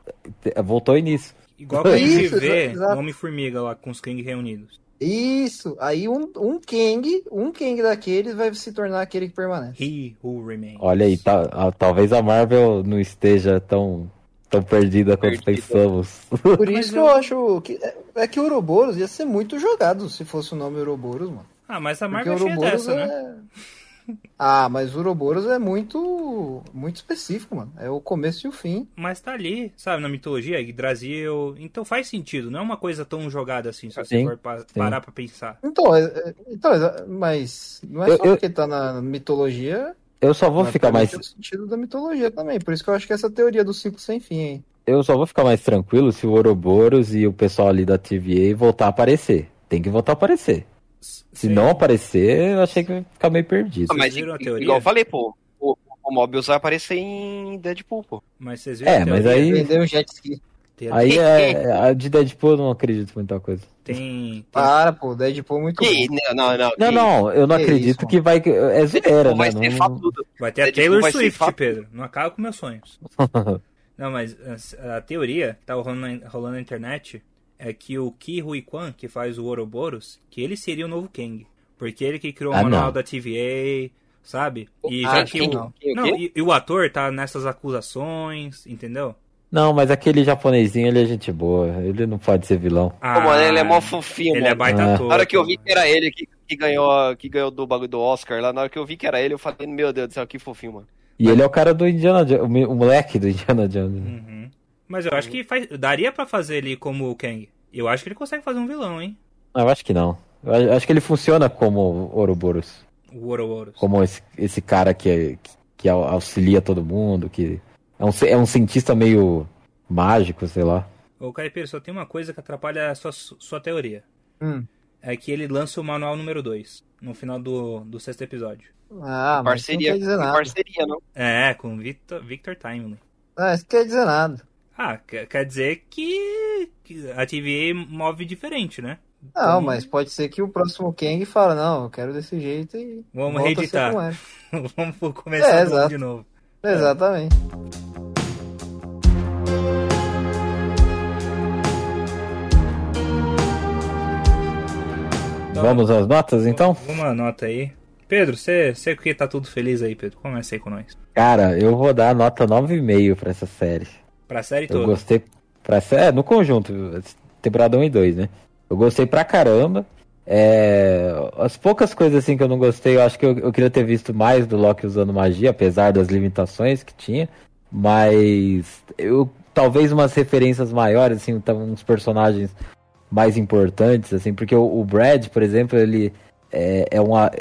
eh, voltou ao início. Igual que a gente Isso, vê exato. Homem-Formiga lá com os Kang reunidos. Isso. Aí um, um Kang, um Kang daqueles vai se tornar aquele que permanece. He who remains. Olha aí, tá- a- talvez a Marvel não esteja tão, tão perdida quanto Perdida. pensamos. Por Mas isso que eu- acho que é, é que o Ouroboros ia ser muito jogado se fosse o nome Ouroboros, mano. Ah, mas a Porque Marvel é cheia dessa, é... Ah, mas o Ouroboros é muito muito específico, mano. É o começo e o fim. Mas tá ali, sabe, na mitologia, Yggdrasil. Então faz sentido, não é uma coisa tão jogada assim, se você Sim, for pa- sim. parar pra pensar. Então, é- é- então é- mas não é Eu- só eu- porque tá na mitologia, Eu só vou mas ficar mais. tem o sentido da mitologia também. Por isso que eu acho que essa teoria do ciclo sem fim, hein? Eu só vou ficar mais tranquilo se o Ouroboros e o pessoal ali da TVA voltar a aparecer. Tem que voltar a aparecer. Se Sim. não aparecer, eu achei que vai ficar meio perdido. Ah, mas viram a teoria? igual eu falei, pô, o, o Mobius vai aparecer em Deadpool, pô. Mas vocês viram É, a mas aí- Vendeu um jet ski. Aí é. A de Deadpool eu não acredito em muita coisa. tem, tem- Para, pô, Deadpool é muito Que, bom. não, não, não. Não, que- não, eu não que acredito isso, que vai. É zoeira, Deadpool né? vai Não- ser tudo. Vai ter a Taylor vai Swift. Pedro. Não acaba com meus sonhos. Não, mas a, a teoria que tá rolando na, rolando na internet é que o Ki Rui Kwan, que faz o Ouroboros, que ele seria o novo Kang. Porque ele que criou o Ah, manual não. da TVA, sabe? E Ah, já que o, não? Não, e, e o ator tá nessas acusações, entendeu? Não, mas aquele japonesinho, ele é gente boa. Ele não pode ser vilão. Ah, Pô, mano, ele é mó fofinho, Ele mano. é baita Ah. ator. Na hora que eu vi que era ele que, que ganhou, que ganhou do bagulho do Oscar lá, na hora que eu vi que era ele, eu falei, meu Deus do céu, que fofinho, mano. E ele é o cara do Indiana Jones, o moleque do Indiana Jones. Uhum. Mas eu acho que faz, daria pra fazer ele como o Kang. Eu acho que ele consegue fazer um vilão, hein? Eu acho que não. Eu acho que ele funciona como Ouroboros. O Ouroboros. Como esse, esse cara que, é- que au- auxilia todo mundo, que é um, é um cientista meio mágico, sei lá. Ô, Caipira, só tem uma coisa que atrapalha a sua, sua teoria. Hum. É que ele lança o manual número 2, no final do, do sexto episódio. Ah, mas isso não parceria, quer dizer nada. parceria, não. É, com Victor, Victor Timely. Ah, isso não quer dizer nada. Ah, quer, dizer que, a TVA move diferente, né? Não, Então- mas pode ser que o próximo Kang fala, não, eu quero desse jeito e Vamos reeditar. Vamos começar É, tudo exato. de novo. Exatamente. Então, Vamos às notas, então? Uma nota aí. Pedro, você você que tá tudo feliz aí, Pedro. Começa aí com nós. Cara, eu vou dar nota 9,5 pra essa série. Pra série Eu toda. gostei pra série, é, no conjunto, temporada 1 e 2, né? Eu gostei pra caramba. É, as poucas coisas assim que eu não gostei, eu acho que eu, eu queria ter visto mais do Loki usando magia, apesar das limitações que tinha. Mas eu talvez umas referências maiores, assim, então, uns personagens mais importantes, assim, porque o, o Brad, por exemplo, ele é, é uma.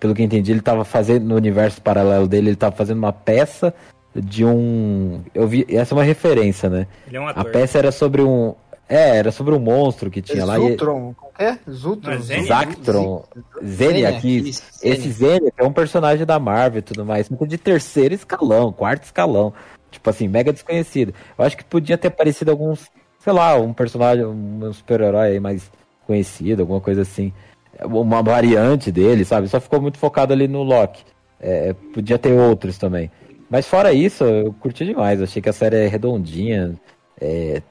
Pelo que eu entendi, ele estava fazendo no universo paralelo dele, ele estava fazendo uma peça de um. Eu vi. Essa é uma referência, né? Ele é um A ator. peça era sobre um. É, era sobre um monstro que tinha lá. e- Zultron, que é? Zultron. Zactron, Zeniac, Esse Zeniac. É um personagem da Marvel e tudo mais, mas de terceiro escalão, quarto escalão. Tipo assim, mega desconhecido. Eu acho que podia ter aparecido alguns, sei lá, um personagem, um super-herói aí mais conhecido, alguma coisa assim. Uma variante dele, sabe? Só ficou muito focado ali no Loki. É, podia ter outros também. Mas fora isso, eu curti demais. Achei que a série é redondinha. É,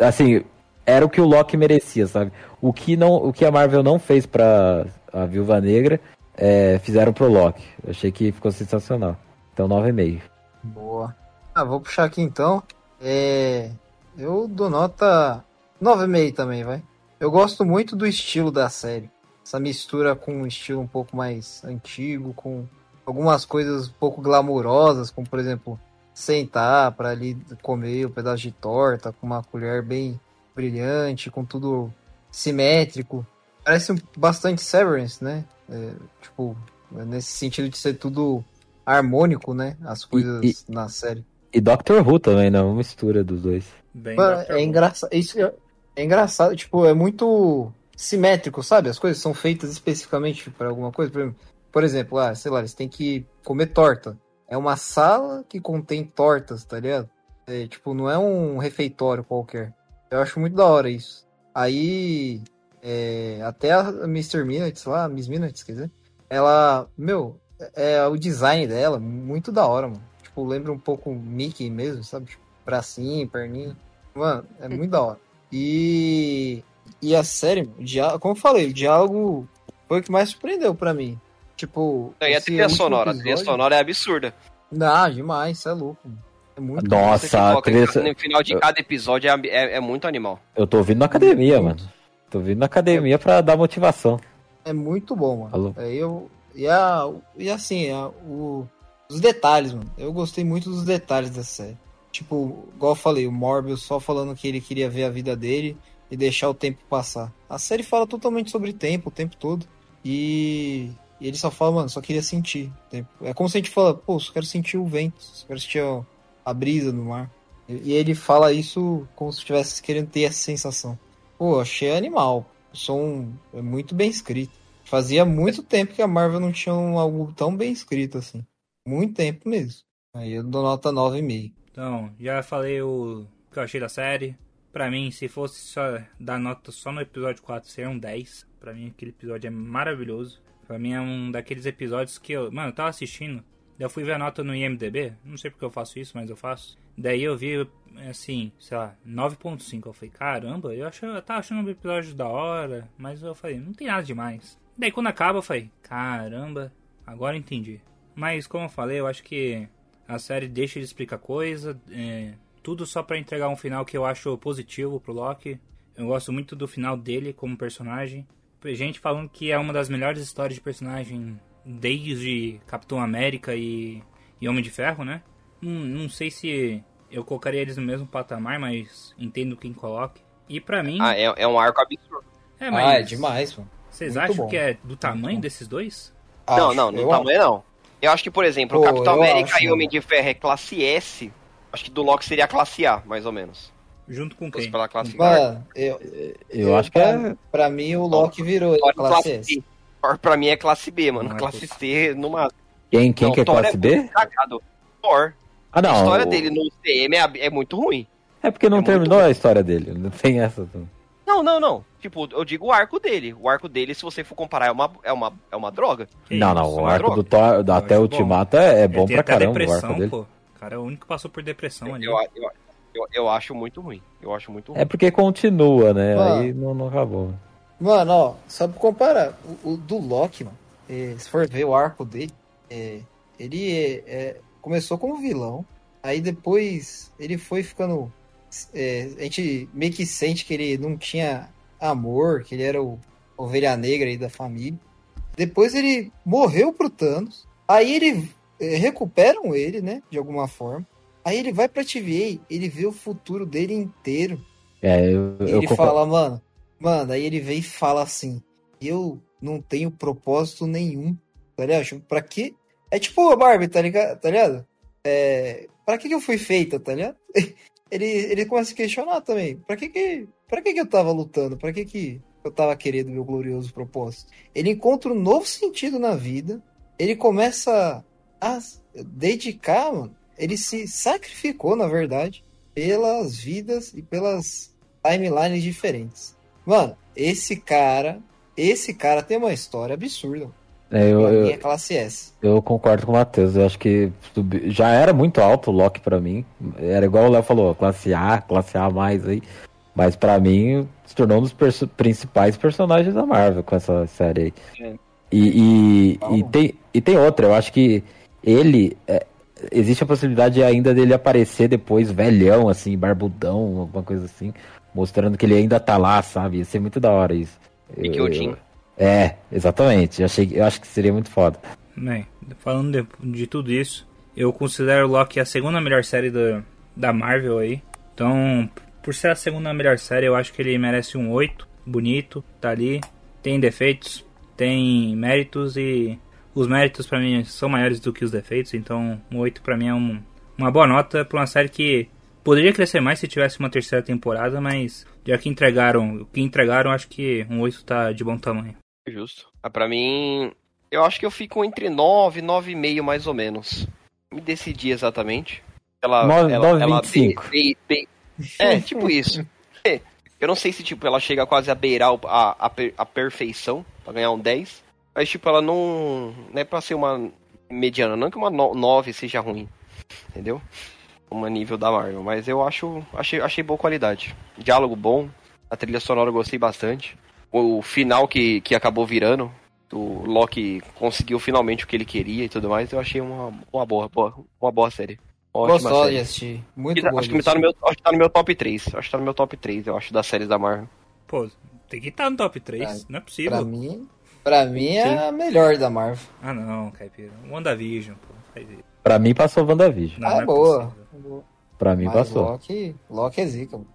assim, era o que o Loki merecia, sabe? O que, não, o que a Marvel não fez pra a Viúva Negra, é, fizeram pro Loki. Achei que ficou sensacional. Então, 9,5. Boa. Ah, vou puxar aqui então. É, eu dou nota 9,5 também, vai. Eu gosto muito do estilo da série. Essa mistura com um estilo um pouco mais antigo, com algumas coisas um pouco glamourosas, como por exemplo, sentar para ali comer um pedaço de torta com uma colher bem brilhante, com tudo simétrico. Parece um- bastante Severance, né? É, tipo, nesse sentido de ser tudo harmônico, né? As coisas na série. E Doctor Who também, né? Uma mistura dos dois. Bem Mano, é engraçado. Isso é, é engraçado, tipo, é muito simétrico, sabe? As coisas são feitas especificamente para alguma coisa. Por exemplo, por exemplo, ah, sei lá, eles têm que comer torta. É uma sala que contém tortas, tá ligado? É, tipo, não é um refeitório qualquer. Eu acho muito da hora isso. Aí, é, até a Mr. Minutes lá, Miss Minutes, quer dizer, ela, meu, é o design dela, muito da hora, mano. Tipo, lembra um pouco Mickey mesmo, sabe? Tipo, bracinho, perninha. Mano, é muito da hora. E, e a série, como eu falei, o diálogo foi o que mais surpreendeu pra mim. Tipo, E a trilha sonora? A trilha episódio- sonora é absurda. Não, demais, isso é louco. mano. É muito Nossa, a trilha- No final de cada episódio é, é- é muito animal. Eu tô ouvindo na academia, mano. Tô ouvindo na academia pra dar motivação. É muito bom, mano. Alô? É, eu, e, a, e assim, a- o, os detalhes, mano. Eu gostei muito dos detalhes da série. Tipo, igual eu falei, o Morbius só falando que ele queria ver a vida dele e deixar o tempo passar. A série fala totalmente sobre tempo, o tempo todo. E, e ele só fala, mano, só queria sentir tempo. É como se a gente fala, pô, só quero sentir o vento, só quero sentir a, brisa no mar. E, e ele fala isso como se estivesse querendo ter essa sensação. Pô, achei animal. O som é muito bem escrito. Fazia muito tempo que a Marvel não tinha um, algo tão bem escrito assim. Muito tempo mesmo. Aí eu dou nota 9,5. Então, já falei o que eu achei da série. Pra mim, se fosse só dar nota só no episódio 4, seria um 10. Pra mim, aquele episódio é maravilhoso. Pra mim, é um daqueles episódios que eu. Mano, eu tava assistindo. daí Eu fui ver a nota no IMDB. Não sei porque eu faço isso, mas eu faço. Daí eu vi, assim, sei lá, 9.5. Eu falei, caramba, eu, achei, eu tava achando o episódio da hora. Mas eu falei, não tem nada demais. Daí quando acaba, eu falei, caramba, agora entendi. Mas como eu falei, eu acho que a série deixa de explicar coisa, é, tudo só pra entregar um final que eu acho positivo pro Loki. Eu gosto muito do final dele como personagem. Tem Gente falando que é uma das melhores histórias de personagem desde Capitão América e, e Homem de Ferro, né? Não, não sei se eu colocaria eles no mesmo patamar, mas entendo quem coloque. E pra mim. Ah, é, é um arco absurdo. é, mas Ah, é demais, mano. Vocês Muito acham bom. que é do tamanho desses dois? não, Acho, não, no eu tamanho não. Eu acho que, por exemplo, o Pô, Capitão América acho, e Homem de Ferro é classe S. Acho que do Loki seria a classe A, mais ou menos. Junto com quem? pela classificar. Mano, eu, Eu acho que pra, é. pra mim o Loki virou ele, Thor é classe. Thor pra mim é classe B, mano. Não é classe classe- C numa. Quem, quem Não, que é Thor classe é B? cagado. Thor. Ah, não. a história o- dele no CM é, é muito ruim. É porque não é terminou a história dele. Não tem essa. Não, não, não. Tipo, eu digo o arco dele. O arco dele, se você for comparar, é uma, é uma, é uma droga. Que não, não. isso? O arco do Thor até acho o Ultimato é, é bom pra caramba o arco dele. pô. O cara é o único que passou por depressão ali. Eu, eu, eu, eu acho muito ruim. Eu acho muito ruim. É porque continua, né? Ah. Aí não, não acabou. Mano, ó, só pra comparar, o, o do Loki, mano, é, se for ver o arco dele, é, ele é, é, começou como vilão, aí depois ele foi ficando. é, a gente meio que sente que ele não tinha amor, que ele era o, ovelha negra aí da família. Depois ele morreu pro Thanos. Aí ele eh, recuperam ele, né? De alguma forma. Aí ele vai pra TVA, ele vê o futuro dele inteiro. É, eu, eu ele concordo. fala, mano, mano, aí ele vem e fala assim: Eu não tenho propósito nenhum. Tá ligado? Tipo, pra quê? É tipo a Barbie, tá ligado? Tá ligado? É, pra que, que eu fui feita, tá ligado? Ele, ele começa a questionar também. Pra que que, pra que que eu tava lutando? Pra que que eu tava querendo meu glorioso propósito? Ele encontra um novo sentido na vida. Ele começa a dedicar, mano. Ele se sacrificou, na verdade, pelas vidas e pelas timelines diferentes. Mano, esse cara, esse cara tem uma história absurda. É, eu, eu- é classe S. Eu concordo com o Matheus. Eu acho que já era muito alto o Loki pra mim. Era igual o Léo falou, classe A, classe A mais aí. Mas pra mim se tornou um dos perso- principais personagens da Marvel com essa série aí. É. E, e, Bom. e tem, e tem outra, eu acho que ele. é, existe a possibilidade ainda dele aparecer depois velhão, assim, barbudão, alguma coisa assim. Mostrando que ele ainda tá lá, sabe? Ia ser muito da hora isso. Mickey Eu- Odin. É, exatamente. Eu, achei, eu acho que seria muito foda. Bem, falando de, de tudo isso, eu considero Loki a segunda melhor série da, da Marvel aí. Então, por ser a segunda melhor série, eu acho que ele merece um 8. Bonito, tá ali. Tem defeitos, tem méritos e os méritos pra mim são maiores do que os defeitos. Então, um 8 pra mim é um- uma boa nota pra uma série que poderia crescer mais se tivesse uma terceira temporada, mas já que entregaram o que entregaram, acho que um 8 tá de bom tamanho. Justo. Ah, pra mim, eu acho que eu fico entre 9 e 9,5 mais ou menos. Me decidi exatamente. Ela, Nove- ela, nove, ela vinte e cinco. be- be- be- É, tipo isso. É, Eu não sei se, tipo, ela chega quase a beirar a, a, a perfeição pra ganhar um 10. Mas, tipo, ela não. Não é pra ser uma mediana. Não que uma 9 seja ruim. Entendeu? Uma nível da Marvel. Mas eu acho. Achei, achei boa qualidade. Diálogo bom. A trilha sonora eu gostei bastante. O final que, que acabou virando. O Loki conseguiu finalmente o que ele queria e tudo mais. Eu achei uma, uma, boa, boa, uma boa série. Ótima Gostosa de assistir. Muito tá- boa acho, que tá no meu, acho que tá no meu top 3. Acho que tá no meu top 3, eu acho, das séries da Marvel. Pô, tem que estar no top 3, Pra- não é Pra possível. mim, pra mim é a melhor da Marvel. Ah não, Caipira. WandaVision, pô. Faz isso. Pra mim passou WandaVision. Não, ah, não é boa. possível. Pra mim Mas passou. Loki, Loki é zica. mano.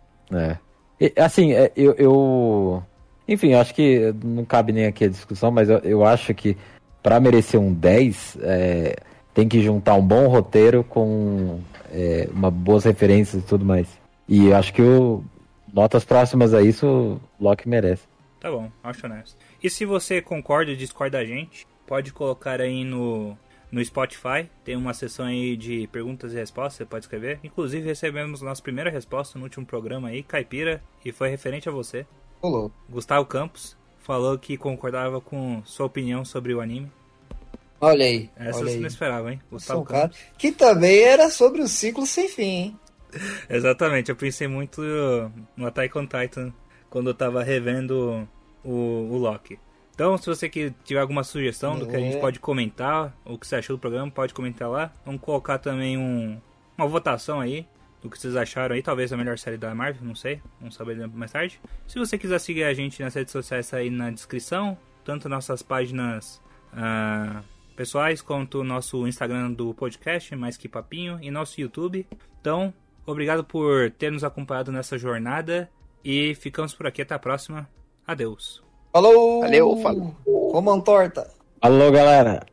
É. E, assim, é, eu, eu- Enfim, eu acho que não cabe nem aqui a discussão, mas eu, eu acho que pra merecer um 10, é, tem que juntar um bom roteiro com é, uma boas referências e tudo mais. E eu acho que o notas próximas a isso, o Loki merece. Tá bom, acho honesto. E se você concorda ou discorda da gente, pode colocar aí no, no Spotify. Tem uma seção aí de perguntas e respostas, você pode escrever. Inclusive, recebemos nossa primeira resposta no último programa aí, Caipira, e foi referente a você. Louco. Gustavo Campos falou que concordava com sua opinião sobre o anime. Olha aí. Essa olha você aí. não esperava, hein? Gustavo um cara Campos. que também era sobre o ciclo sem fim, hein? Exatamente, eu pensei muito no Attack on Titan quando eu tava revendo o, o Loki. Então, se você que tiver alguma sugestão do que a gente É. pode comentar, o que você achou do programa, pode comentar lá. Vamos colocar também um, uma votação aí do que vocês acharam aí. Talvez a melhor série da Marvel, não sei. Vamos saber mais tarde. Se você quiser seguir a gente nas redes sociais tá aí na descrição, tanto nossas páginas ah, pessoais quanto o nosso Instagram do podcast, mais que papinho, e nosso YouTube. Então, obrigado por ter nos acompanhado nessa jornada e ficamos por aqui até a próxima. Adeus. Falou! Valeu, falou. Comam torta. Alô, galera!